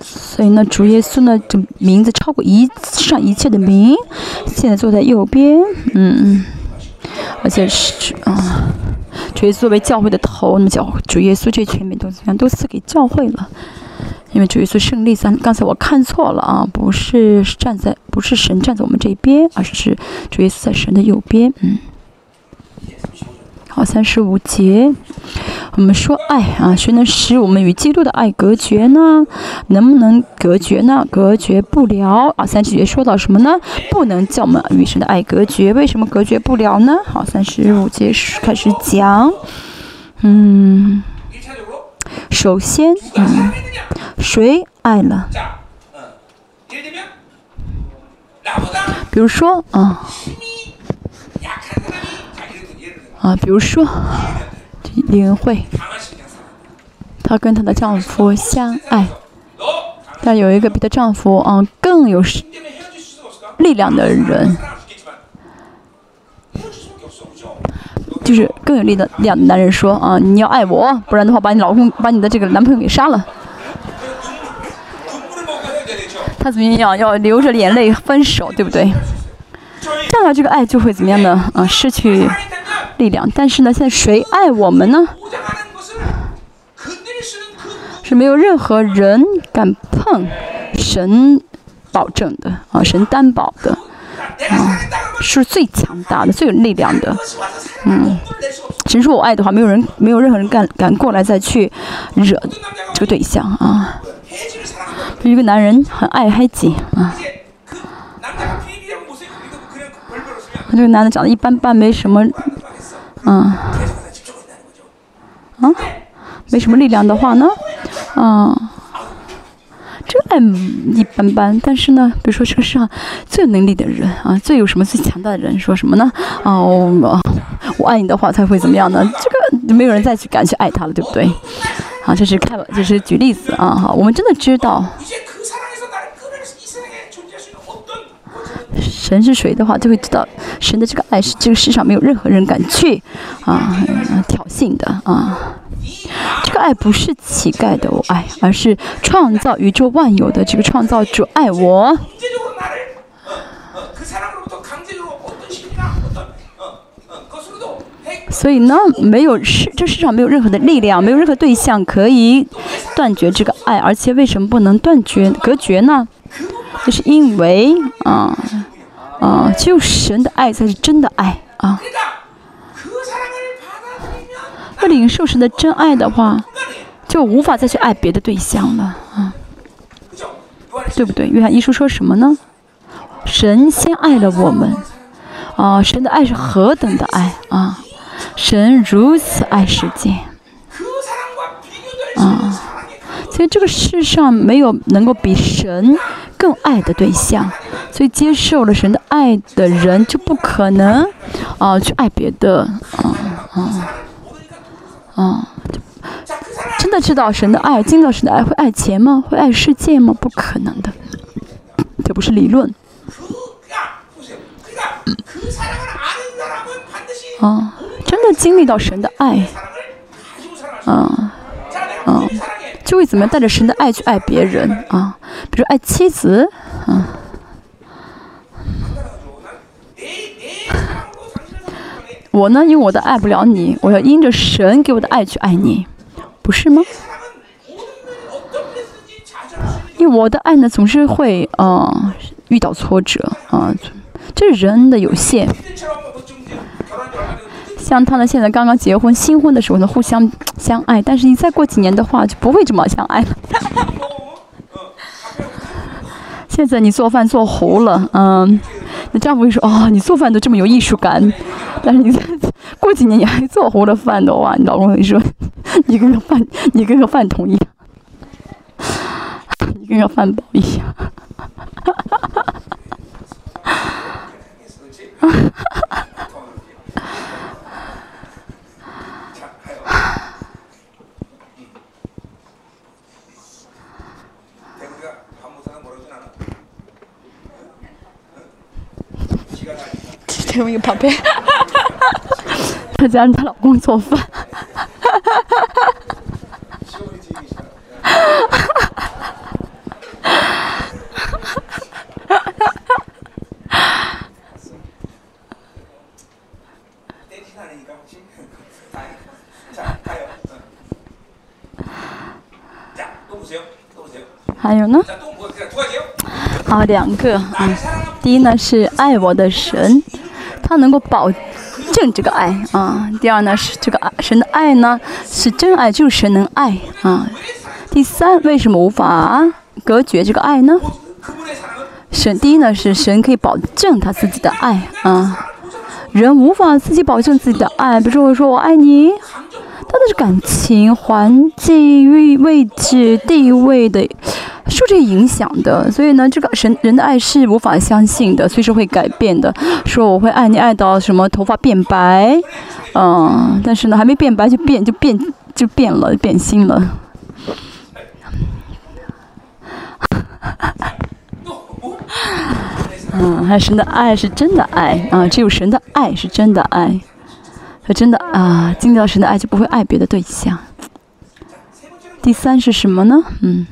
A: 所以呢，主耶稣呢，这名字超过一上一切的名，现在坐在右边，嗯嗯。而且是啊，主耶稣作为教会的头，那么教主耶稣这全美都怎么样？都赐给教会了。因为主耶稣胜利三，刚才我看错了啊，不是站在，不是神站在我们这边，而是主耶稣在神的右边，嗯。好，三十五节，我们说爱啊，谁能使我们与基督的爱隔绝呢？能不能隔绝呢？隔绝不了啊。三十节说到什么呢？不能叫我们与神的爱隔绝。为什么隔绝不了呢？好，三十五节开始讲。嗯，首先，嗯，谁爱了？比如说啊。啊，比如说李文慧，她跟她的丈夫相爱，但有一个比她丈夫啊更有力量的人，就是更有力的量的男人说啊，你要爱我，不然的话把你老公把你的这个男朋友给杀了。她怎么样？要流着眼泪分手，对不对？这样的这个爱就会怎么样呢？啊，失去。力量，但是呢，现在谁爱我们呢？是没有任何人敢碰神保证的啊，神担保的啊，是最强大的、最有力量的。嗯，神说我爱的话，没有人、没有任何人敢敢过来再去惹这个对象啊。一个男人很爱黑吉啊，这个男的长得一般般，没什么。嗯，啊，没什么力量的话呢，啊，这爱一般般。但是呢，比如说这个世上最有能力的人啊，最有什么最强大的人，说什么呢？啊，我爱你的话，才会怎么样呢？这个没有人再去敢去爱他了，对不对？啊，这是开，这是举例子啊。好，我们真的知道。神是谁的话，就会知道神的这个爱是这个世上没有任何人敢去啊挑衅的啊。这个爱不是乞丐的爱，而是创造宇宙万有的这个创造主爱我。所以呢，没有世这世上没有任何的力量，没有任何对象可以断绝这个爱，而且为什么不能断绝隔绝呢？就是因为啊啊，只有神的爱才是真的爱啊。要领受神的真爱的话，就无法再去爱别的对象了啊，对不对？约翰一书说什么呢？神先爱了我们啊，神的爱是何等的爱啊！神如此爱世界，啊，所以这个世上没有能够比神更爱的对象，所以接受了神的爱的人就不可能啊去爱别的，啊啊啊！真的知道神的爱，经到神的爱会爱钱吗？会爱世界吗？不可能的，这不是理论。啊。真的经历到神的爱，啊啊，就会怎么样带着神的爱去爱别人啊？比如爱妻子，啊。我呢，因为我的爱不了你，我要因着神给我的爱去爱你，不是吗？因为我的爱呢，总是会啊遇到挫折啊，这人的有限。像他们现在刚刚结婚，新婚的时候呢，互相相爱，但是你再过几年的话，就不会这么相爱了。现在你做饭做糊了，嗯，你丈夫会说：“哦，你做饭都这么有艺术感。”但是你再过几年你还做糊了饭的话，你老公会说：“ 你跟个饭，你跟个饭桶一样，你跟个饭包一样。”哈用一个宝贝，她家让她老公做饭。还有呢？好，两个啊。第一呢是爱我的神。他能够保证这个爱啊。第二呢是这个神的爱呢是真爱，就是神能爱啊。第三，为什么无法隔绝这个爱呢？神第一呢是神可以保证他自己的爱啊。人无法自己保证自己的爱，比如说我说我爱你，他的是感情、环境、位位置、地位的。受这影响的，所以呢，这个神人的爱是无法相信的，随时会改变的。说我会爱你爱到什么头发变白，嗯，但是呢，还没变白就变就变就变了，变心了。嗯，还有神的爱是真的爱啊，只有神的爱是真的爱，他真的啊，经历到神的爱就不会爱别的对象。第三是什么呢？嗯。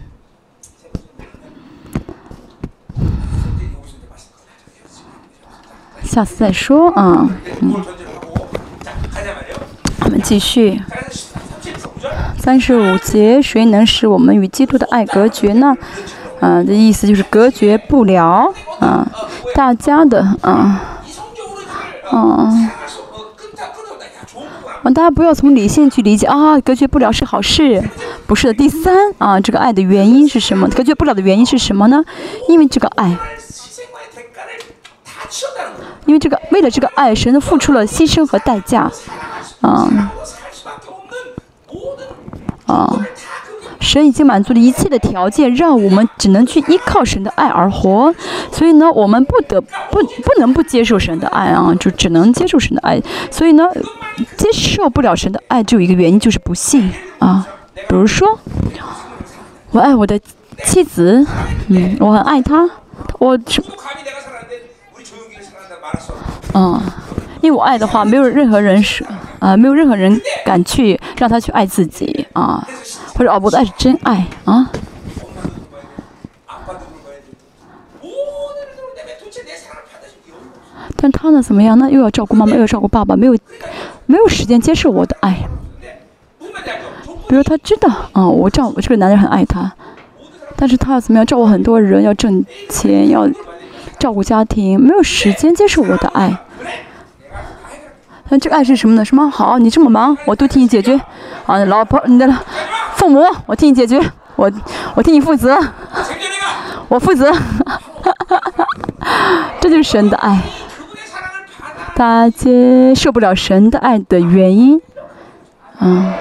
A: 下次再说啊，嗯，我们继续。三十五节，谁能使我们与基督的爱隔绝呢？啊，的意思就是隔绝不了啊，大家的啊，啊，大家不要从理性去理解啊，隔绝不了是好事，不是的。第三啊，这个爱的原因是什么？隔绝不了的原因是什么呢？因为这个爱。因为这个，为了这个爱，神都付出了牺牲和代价，啊，啊，神已经满足了一切的条件，让我们只能去依靠神的爱而活。所以呢，我们不得不不能不接受神的爱啊，就只能接受神的爱。所以呢，接受不了神的爱，只有一个原因，就是不信啊。比如说，我爱我的妻子，嗯，我很爱她，我。嗯，因为我爱的话，没有任何人是啊，没有任何人敢去让他去爱自己啊，或者哦，我的爱是真爱啊。但他呢，怎么样？那又要照顾妈妈，又要照顾爸爸，没有没有时间接受我的爱。比如他知道啊，我丈夫这个男人很爱他，但是他要怎么样照顾很多人，要挣钱，要照顾家庭，没有时间接受我的爱。那这个爱是什么呢？什么好？你这么忙，我都替你解决。啊，老婆，你的父母，我替你解决，我我替你负责，我负责。这就是神的爱。他接受不了神的爱的原因，啊，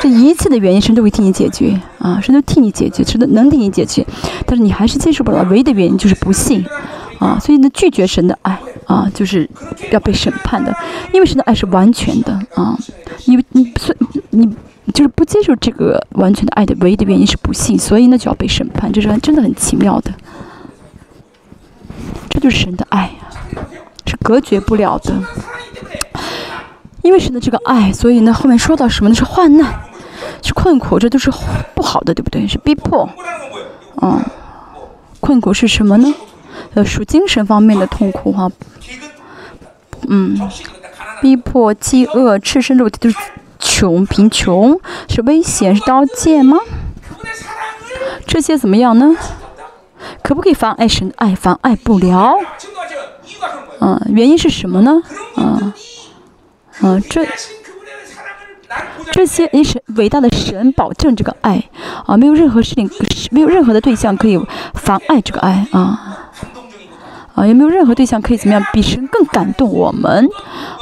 A: 这一切的原因神都会替你解决，啊，神都替你解决，神都能替你解决，但是你还是接受不了，唯一的原因就是不信，啊，所以呢，拒绝神的爱，啊，就是要被审判的，因为神的爱是完全的，啊，你你所你就是不接受这个完全的爱的唯一的原因是不信，所以呢就要被审判，这是真的很奇妙的，这就是神的爱呀。是隔绝不了的，因为神的这个爱，所以呢，后面说到什么呢？是患难，是困苦，这都是不好的，对不对？是逼迫，嗯，困苦是什么呢？呃，属精神方面的痛苦哈，嗯，逼迫、饥饿、赤身肉体就是穷、贫穷，是危险，是刀剑吗？这些怎么样呢？可不可以妨碍神爱？妨碍不了。嗯，原因是什么呢？嗯，嗯，这这些你神伟大的神保证这个爱啊，没有任何事情，没有任何的对象可以妨碍这个爱啊，啊，也没有任何对象可以怎么样比神更感动我们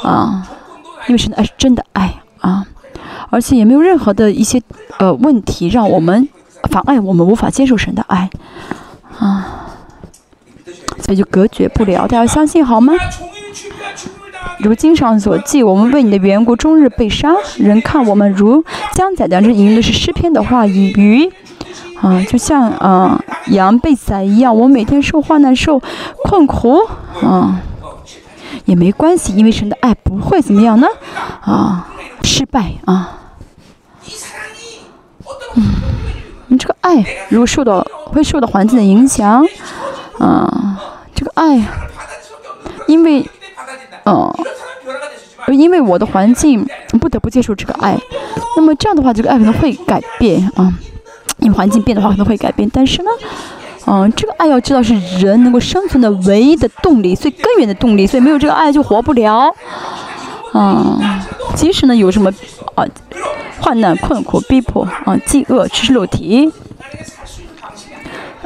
A: 啊，因为神的爱是真的爱啊，而且也没有任何的一些呃问题让我们妨碍我们无法接受神的爱啊。所以就隔绝不了，大家相信好吗？如经上所记，我们为你的缘故终日被杀，人看我们如将宰。两只引用的是诗篇的话语，啊，就像啊羊被宰一样。我每天受患难、受困苦，啊，也没关系，因为神的爱不会怎么样呢？啊，失败啊。嗯，你这个爱如果受到会受到环境的影响。啊，这个爱，因为，嗯，因为我的环境不得不接受这个爱，那么这样的话，这个爱可能会改变啊。因为环境变的话，可能会改变。但是呢，嗯，这个爱要知道是人能够生存的唯一的动力，最根源的动力，所以没有这个爱就活不了。啊，即使呢有什么啊患难、困苦、逼迫啊、饥饿、吃肉体。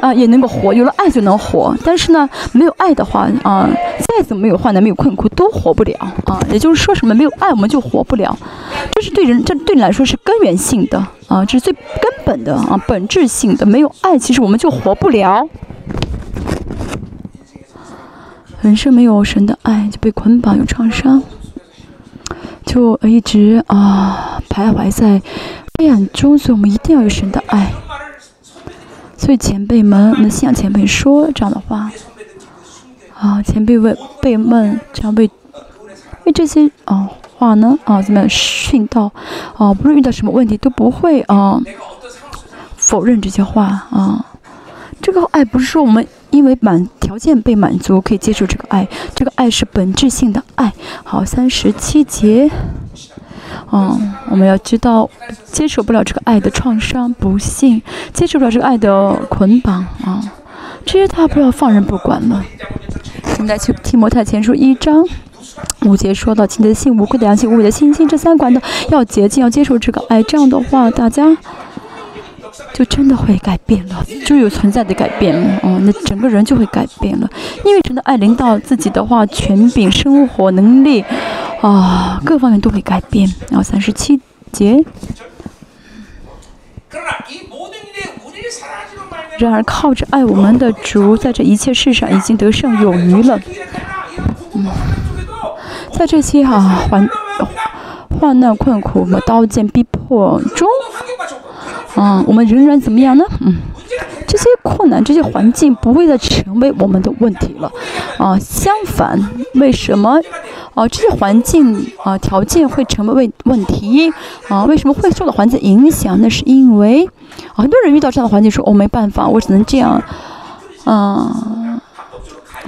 A: 啊，也能够活，有了爱就能活。但是呢，没有爱的话，啊，再怎么没有患难、没有困苦，都活不了。啊，也就是说什么，没有爱我们就活不了。这是对人，这对你来说是根源性的，啊，这是最根本的，啊，本质性的。没有爱，其实我们就活不了。人生没有神的爱，就被捆绑、有创伤，就一直啊徘徊在黑暗中。所以我们一定要有神的爱。所以前辈们，我们信仰前辈说这样的话，啊，前辈问辈们这样为为这些啊话呢啊怎么训道啊，不论遇到什么问题都不会啊否认这些话啊。这个爱不是说我们因为满条件被满足可以接受这个爱，这个爱是本质性的爱。好，三十七节。嗯，我们要知道，接受不了这个爱的创伤、不幸，接受不了这个爱的捆绑啊，这些他不要放任不管了。现在去提摩太前书一章五节说到：“清洁的心、无愧的良心、无伪的信心，这三管的要洁净，要接受这个爱。”这样的话，大家就真的会改变了，就有存在的改变了。哦，那整个人就会改变了，因为真的爱领导自己的话，权柄、生活能力。啊，各方面都会改变。然后三十七节，然而靠着爱我们的主，在这一切事上已经得胜有余了。嗯，在这些啊患患难困苦和刀剑逼迫中，啊，我们仍然怎么样呢？嗯。这些困难、这些环境不会再成为我们的问题了，啊，相反，为什么啊这些环境啊条件会成为问问题啊？为什么会受到环境影响？那是因为很多人遇到这样的环境说，哦，没办法，我只能这样，啊。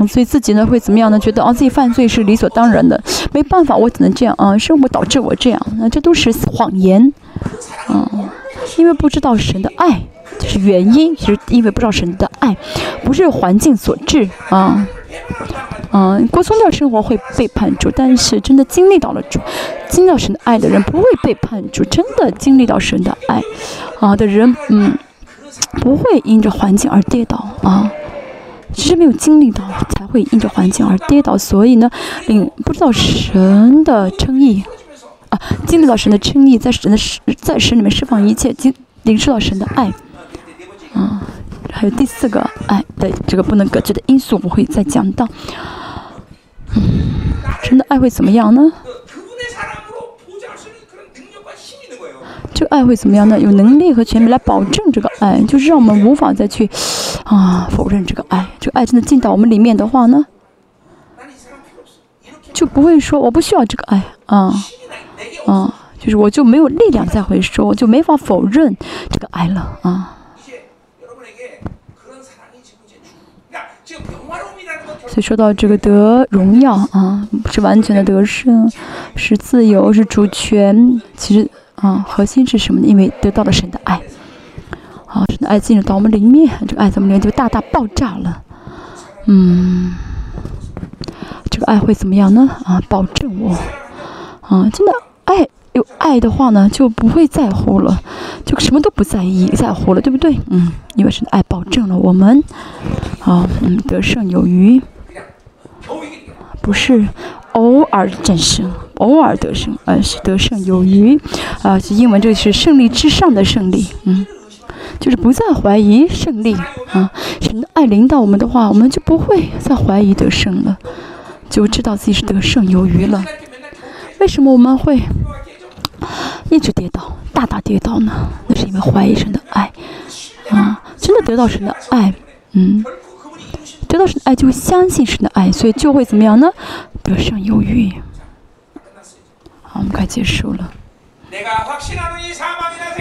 A: 所以自己呢会怎么样呢？觉得啊自己犯罪是理所当然的，没办法，我只能这样啊，生活导致我这样，那这都是谎言，啊，因为不知道神的爱，这是原因，其实因为不知道神的爱，不是环境所致啊，嗯，过宗教生活会背叛主，但是真的经历到了主，经历到神的爱的人不会背叛主，真的经历到神的爱，啊的人，嗯，不会因着环境而跌倒啊。只是没有经历到，才会因着环境而跌倒。所以呢，领不知道神的称义啊，经历到神的称义，在神的，在神里面释放一切，经领受到神的爱啊。还有第四个爱的这个不能搁置的因素，我会再讲到。嗯，神的爱会怎么样呢？这个爱会怎么样呢？有能力和权利来保证这个爱，就是让我们无法再去啊否认这个爱。这个爱真的进到我们里面的话呢，就不会说我不需要这个爱啊啊，就是我就没有力量再回收，我就没法否认这个爱了啊。所以说到这个得荣耀啊，是完全的得胜，是自由，是主权，其实。啊，核心是什么呢？因为得到了神的爱，好，神的爱进入到我们里面，这个爱在我们里面就大大爆炸了。嗯，这个爱会怎么样呢？啊，保证我，啊，真的爱有爱的话呢，就不会在乎了，就什么都不在意在乎了，对不对？嗯，因为神的爱保证了我们，啊，嗯，得胜有余，不是。偶尔战胜，偶尔得胜，而是得胜有余，啊，是英文这是胜利之上的胜利，嗯，就是不再怀疑胜利，啊，神的爱领导我们的话，我们就不会再怀疑得胜了，就知道自己是得胜有余了。为什么我们会一直跌倒，大大跌倒呢？那是因为怀疑神的爱，啊，真的得到神的爱，嗯。得到神的爱，就会相信神的爱，所以就会怎么样呢？得胜有余。好，我们快结束了。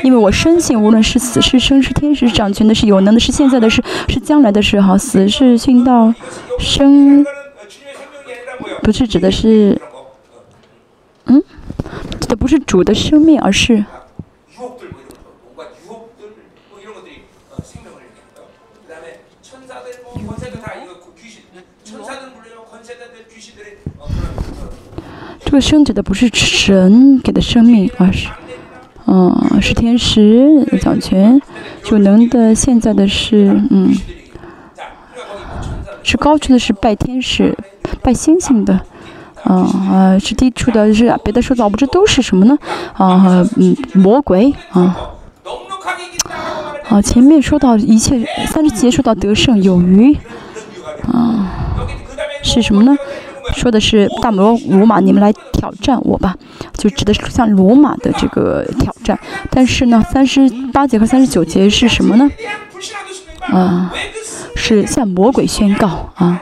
A: 因为我深信，无论是死是生是天使是掌权的，是有能的，是现在的，是是将来的，是好死是殉道，生不是指的是，嗯，指的不是主的生命，而是。这个生指的不是神给的生命，而是，嗯，是天使掌权，有能的。现在的是，嗯，是高处的是拜天使、拜星星的，啊啊，是低处的是别的说道，不知都是什么呢？啊，嗯，魔鬼啊。好，前面说到一切三十节说到得胜有余，啊，是什么呢？说的是大罗罗马，你们来挑战我吧，就指的是像罗马的这个挑战。但是呢，三十八节和三十九节是什么呢？啊，是向魔鬼宣告啊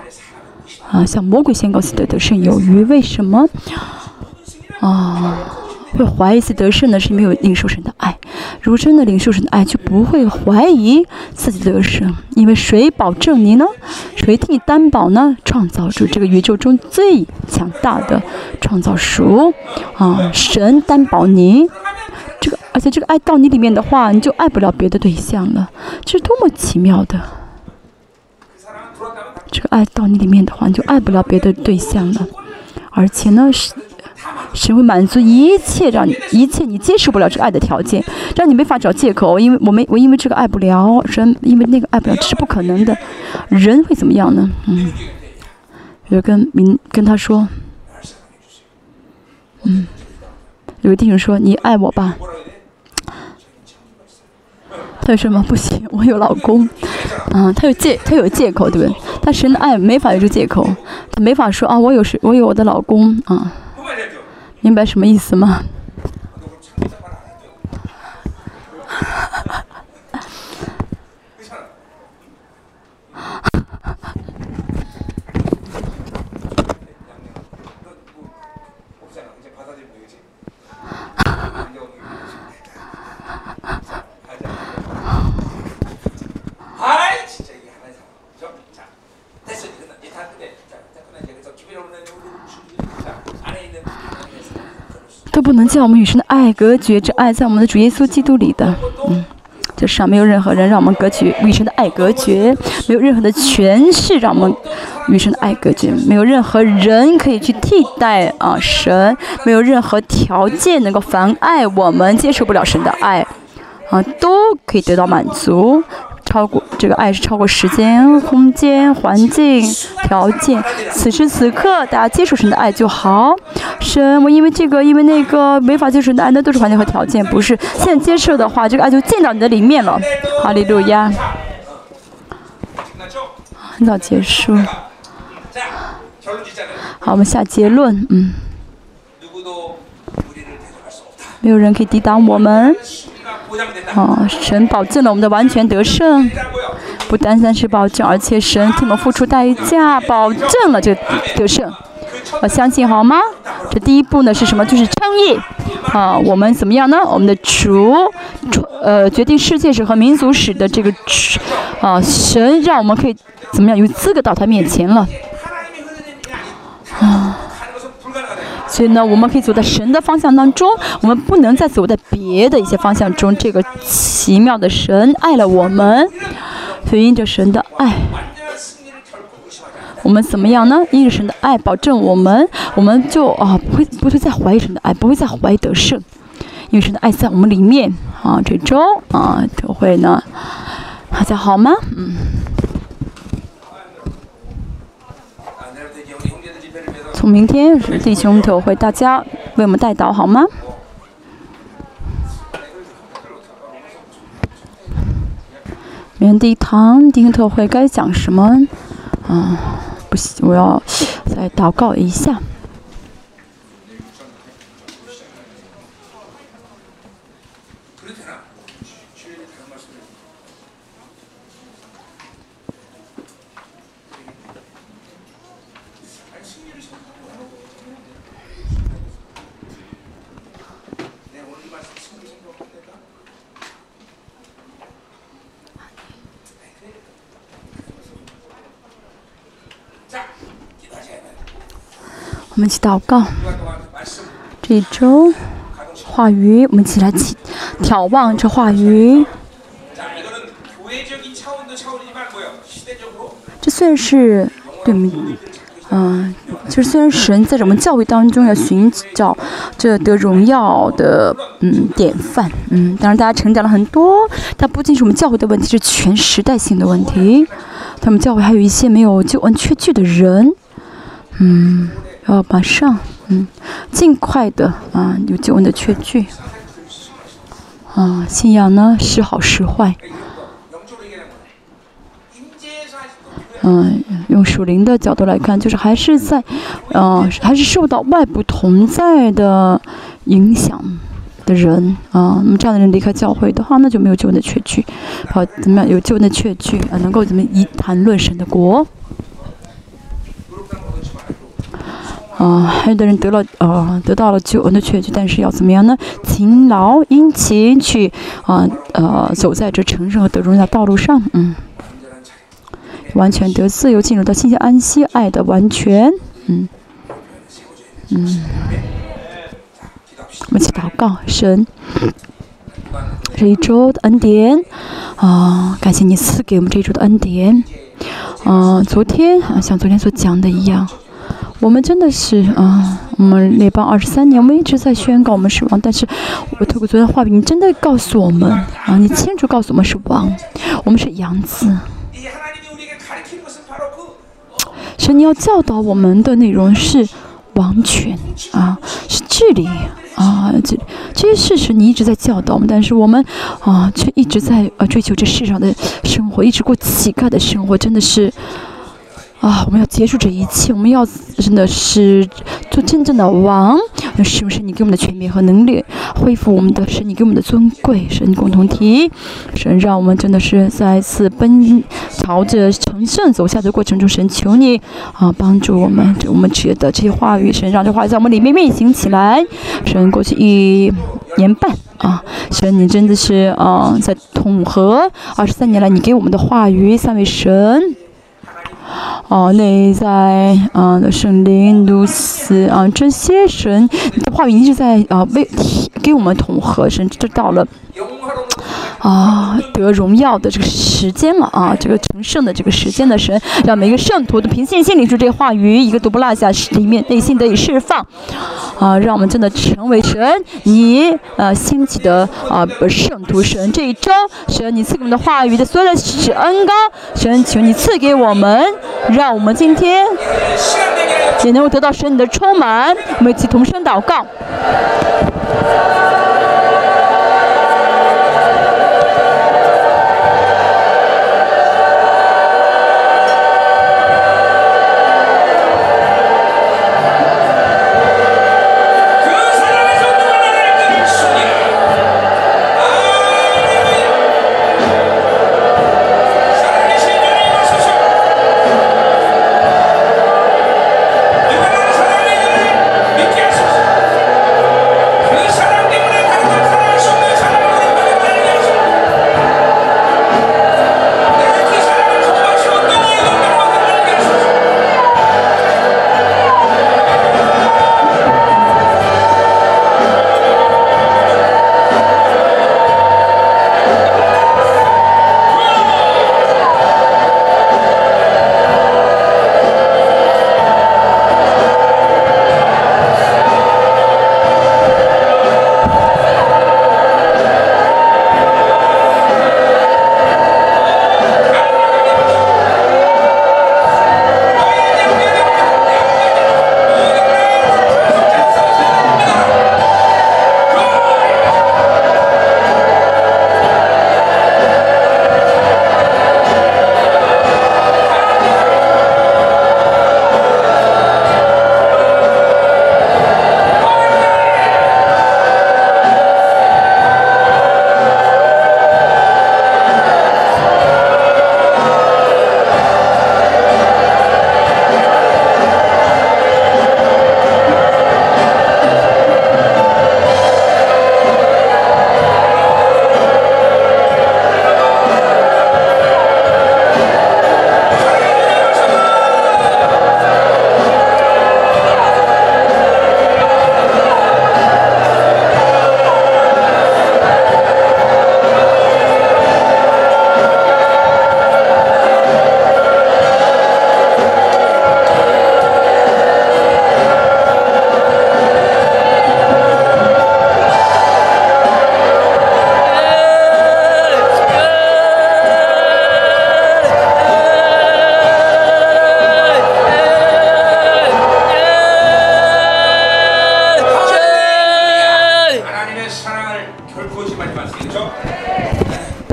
A: 啊，向魔鬼宣告死得得胜有余。为什么？啊？会怀疑自己得胜呢，是没有领受神的爱。如真的领受神的爱，就不会怀疑自己得胜。因为谁保证你呢？谁替你担保呢？创造主这个宇宙中最强大的创造主啊，神担保你。这个，而且这个爱到你里面的话，你就爱不了别的对象了。这是多么奇妙的！这个爱到你里面的话，你就爱不了别的对象了。而且呢，是。神会满足一切让你一切你接受不了这个爱的条件，让你没法找借口。因为我没我因为这个爱不了神，因为那个爱不了，这是不可能的。人会怎么样呢？嗯，就跟明跟他说，嗯，有个弟兄说你爱我吧，他说什么不行？我有老公，啊，他有借他有借口，对不对？但神的爱没法有这借口，他没法说啊，我有谁？我有我的老公啊。明白什么意思吗？不能叫我们与神的爱隔绝。这爱在我们的主耶稣基督里的，嗯，这世上没有任何人让我们隔绝与神的爱隔绝，没有任何的权势让我们与神的爱隔绝，没有任何人可以去替代啊神，没有任何条件能够妨碍我们接受不了神的爱，啊，都可以得到满足。超过这个爱是超过时间、空间、环境、条件。此时此刻，大家接受神的爱就好。神，我因为这个，因为那个，没法接受的爱，那都是环境和条件，不是。现在接受的话，这个爱就进到你的里面了。哈利路亚。很早结束。好，我们下结论。嗯。没有人可以抵挡我们。哦，神保证了我们的完全得胜，不单单是保证，而且神替我们付出代价，保证了这得胜。我相信好吗？这第一步呢是什么？就是称义。啊，我们怎么样呢？我们的主，呃，决定世界史和民族史的这个，啊，神让我们可以怎么样有资格到他面前了？啊。所以呢，我们可以走在神的方向当中，我们不能再走在别的一些方向中。这个奇妙的神爱了我们，所以因着神的爱，我们怎么样呢？因着神的爱，保证我们，我们就啊不会不会再怀疑神的爱，不会再怀疑得胜，因为神的爱在我们里面啊。这周啊都会呢，大家好吗？嗯。从明天弟兄特会，大家为我们带导好吗？明天第一堂弟兄特会该讲什么？啊，不行，我要再祷告一下。我们一起祷告。这一周话语，我们一起来起眺望这话语。这虽然是对，嗯，就是虽然神在我们教会当中要寻找这得荣耀的嗯典范，嗯，当然大家成长了很多，但不仅是我们教会的问题，是全时代性的问题。他们教会还有一些没有救恩缺据的人，嗯。要马上，嗯，尽快的啊，有救恩的确据。啊，信仰呢是好是坏？嗯，用属灵的角度来看，就是还是在，呃，还是受到外部同在的影响的人啊。那么这样的人离开教会的话，那就没有救恩的确据。好，怎么样有救恩的确据啊？能够怎么一谈论神的国？啊，还有的人得了，呃，得到了救恩的确据，但是要怎么样呢？勤劳殷勤去，啊，呃，走在这成圣和得荣耀道路上，嗯，完全得自由，进入到新鲜安息爱的完全，嗯，嗯，我们去祷告，神，这一周的恩典，啊，感谢你赐给我们这一周的恩典，啊，昨天啊，像昨天所讲的一样。我们真的是啊，我们列邦二十三年，我们一直在宣告我们是王，但是我透过昨天话语，你真的告诉我们啊，你清楚告诉我们是王，我们是羊子。神，你要教导我们的内容是王权啊，是治理啊，这这些事实你一直在教导我们，但是我们啊，却一直在呃追求这世上的生活，一直过乞丐的生活，真的是。啊！我们要结束这一切，我们要真的是做真正的王。是不是你给我们的权柄和能力，恢复我们的神？你给我们的尊贵，神共同体，神让我们真的是再次奔朝着成圣走下的过程中，神求你啊，帮助我们。我们觉得这些话语，神让这话语在我们里面运行起来。神过去一年半啊，神你真的是啊，在统合二十三年来，你给我们的话语，三位神。啊，内在啊的圣灵、如此啊，这些神的话语一直在啊为给我们统合，神知道了。啊，得荣耀的这个时间了啊！这个成圣的这个时间的神，让每一个圣徒都凭信心领受这些话语，一个都不落下，里面内心得以释放。啊，让我们真的成为神，你呃兴起的啊圣徒神这一周，神你赐给我们的话语的所有的恩高，神求你赐给我们，让我们今天也能够得到神你的充满。我们一起同声祷告。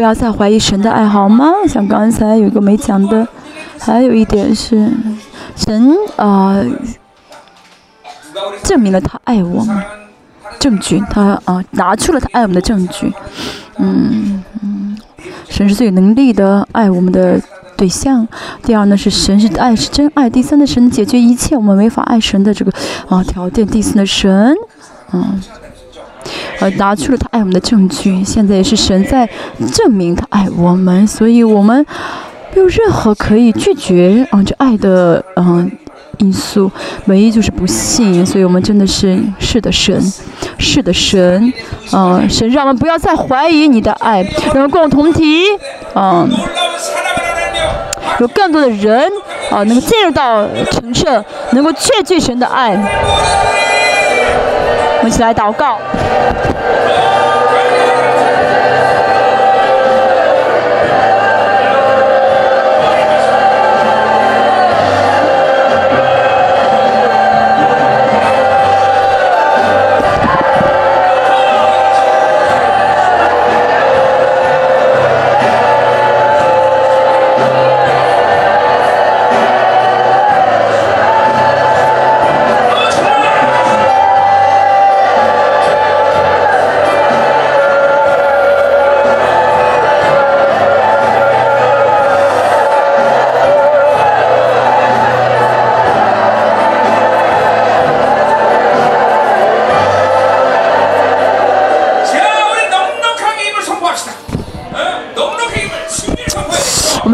A: 要再怀疑神的爱好吗？像刚才有个没讲的，还有一点是，神啊证明了他爱我们，证据他啊拿出了他爱我们的证据，嗯嗯，神是最有能力的爱我们的对象。第二呢是神是爱是真爱。第三呢神解决一切我们没法爱神的这个啊条件。第四呢神，拿出了他爱我们的证据，现在也是神在证明他爱我们，所以我们没有任何可以拒绝啊这爱的嗯因素，唯一就是不信，所以我们真的是是的神，是的神，嗯，神让我们不要再怀疑你的爱，让我们共同体，嗯，有更多的人啊能够进入到成圣，能够确据神的爱。我们一起来祷告。Yeah.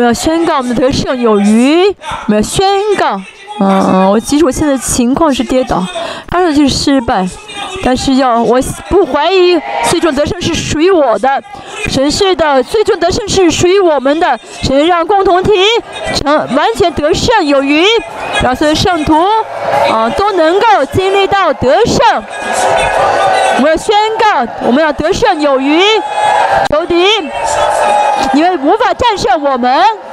A: 要宣告我们的得胜有余，我们要宣告。嗯，我其实我现在情况是跌倒，当然就是失败，但是要我不怀疑最终得胜是属于我的，神是的，最终得胜是属于我们的，神让共同体成完全得胜有余，让所有圣徒啊都能够经历到得胜。我们要宣告，我们要得胜有余，仇敌，你们无法战胜我们。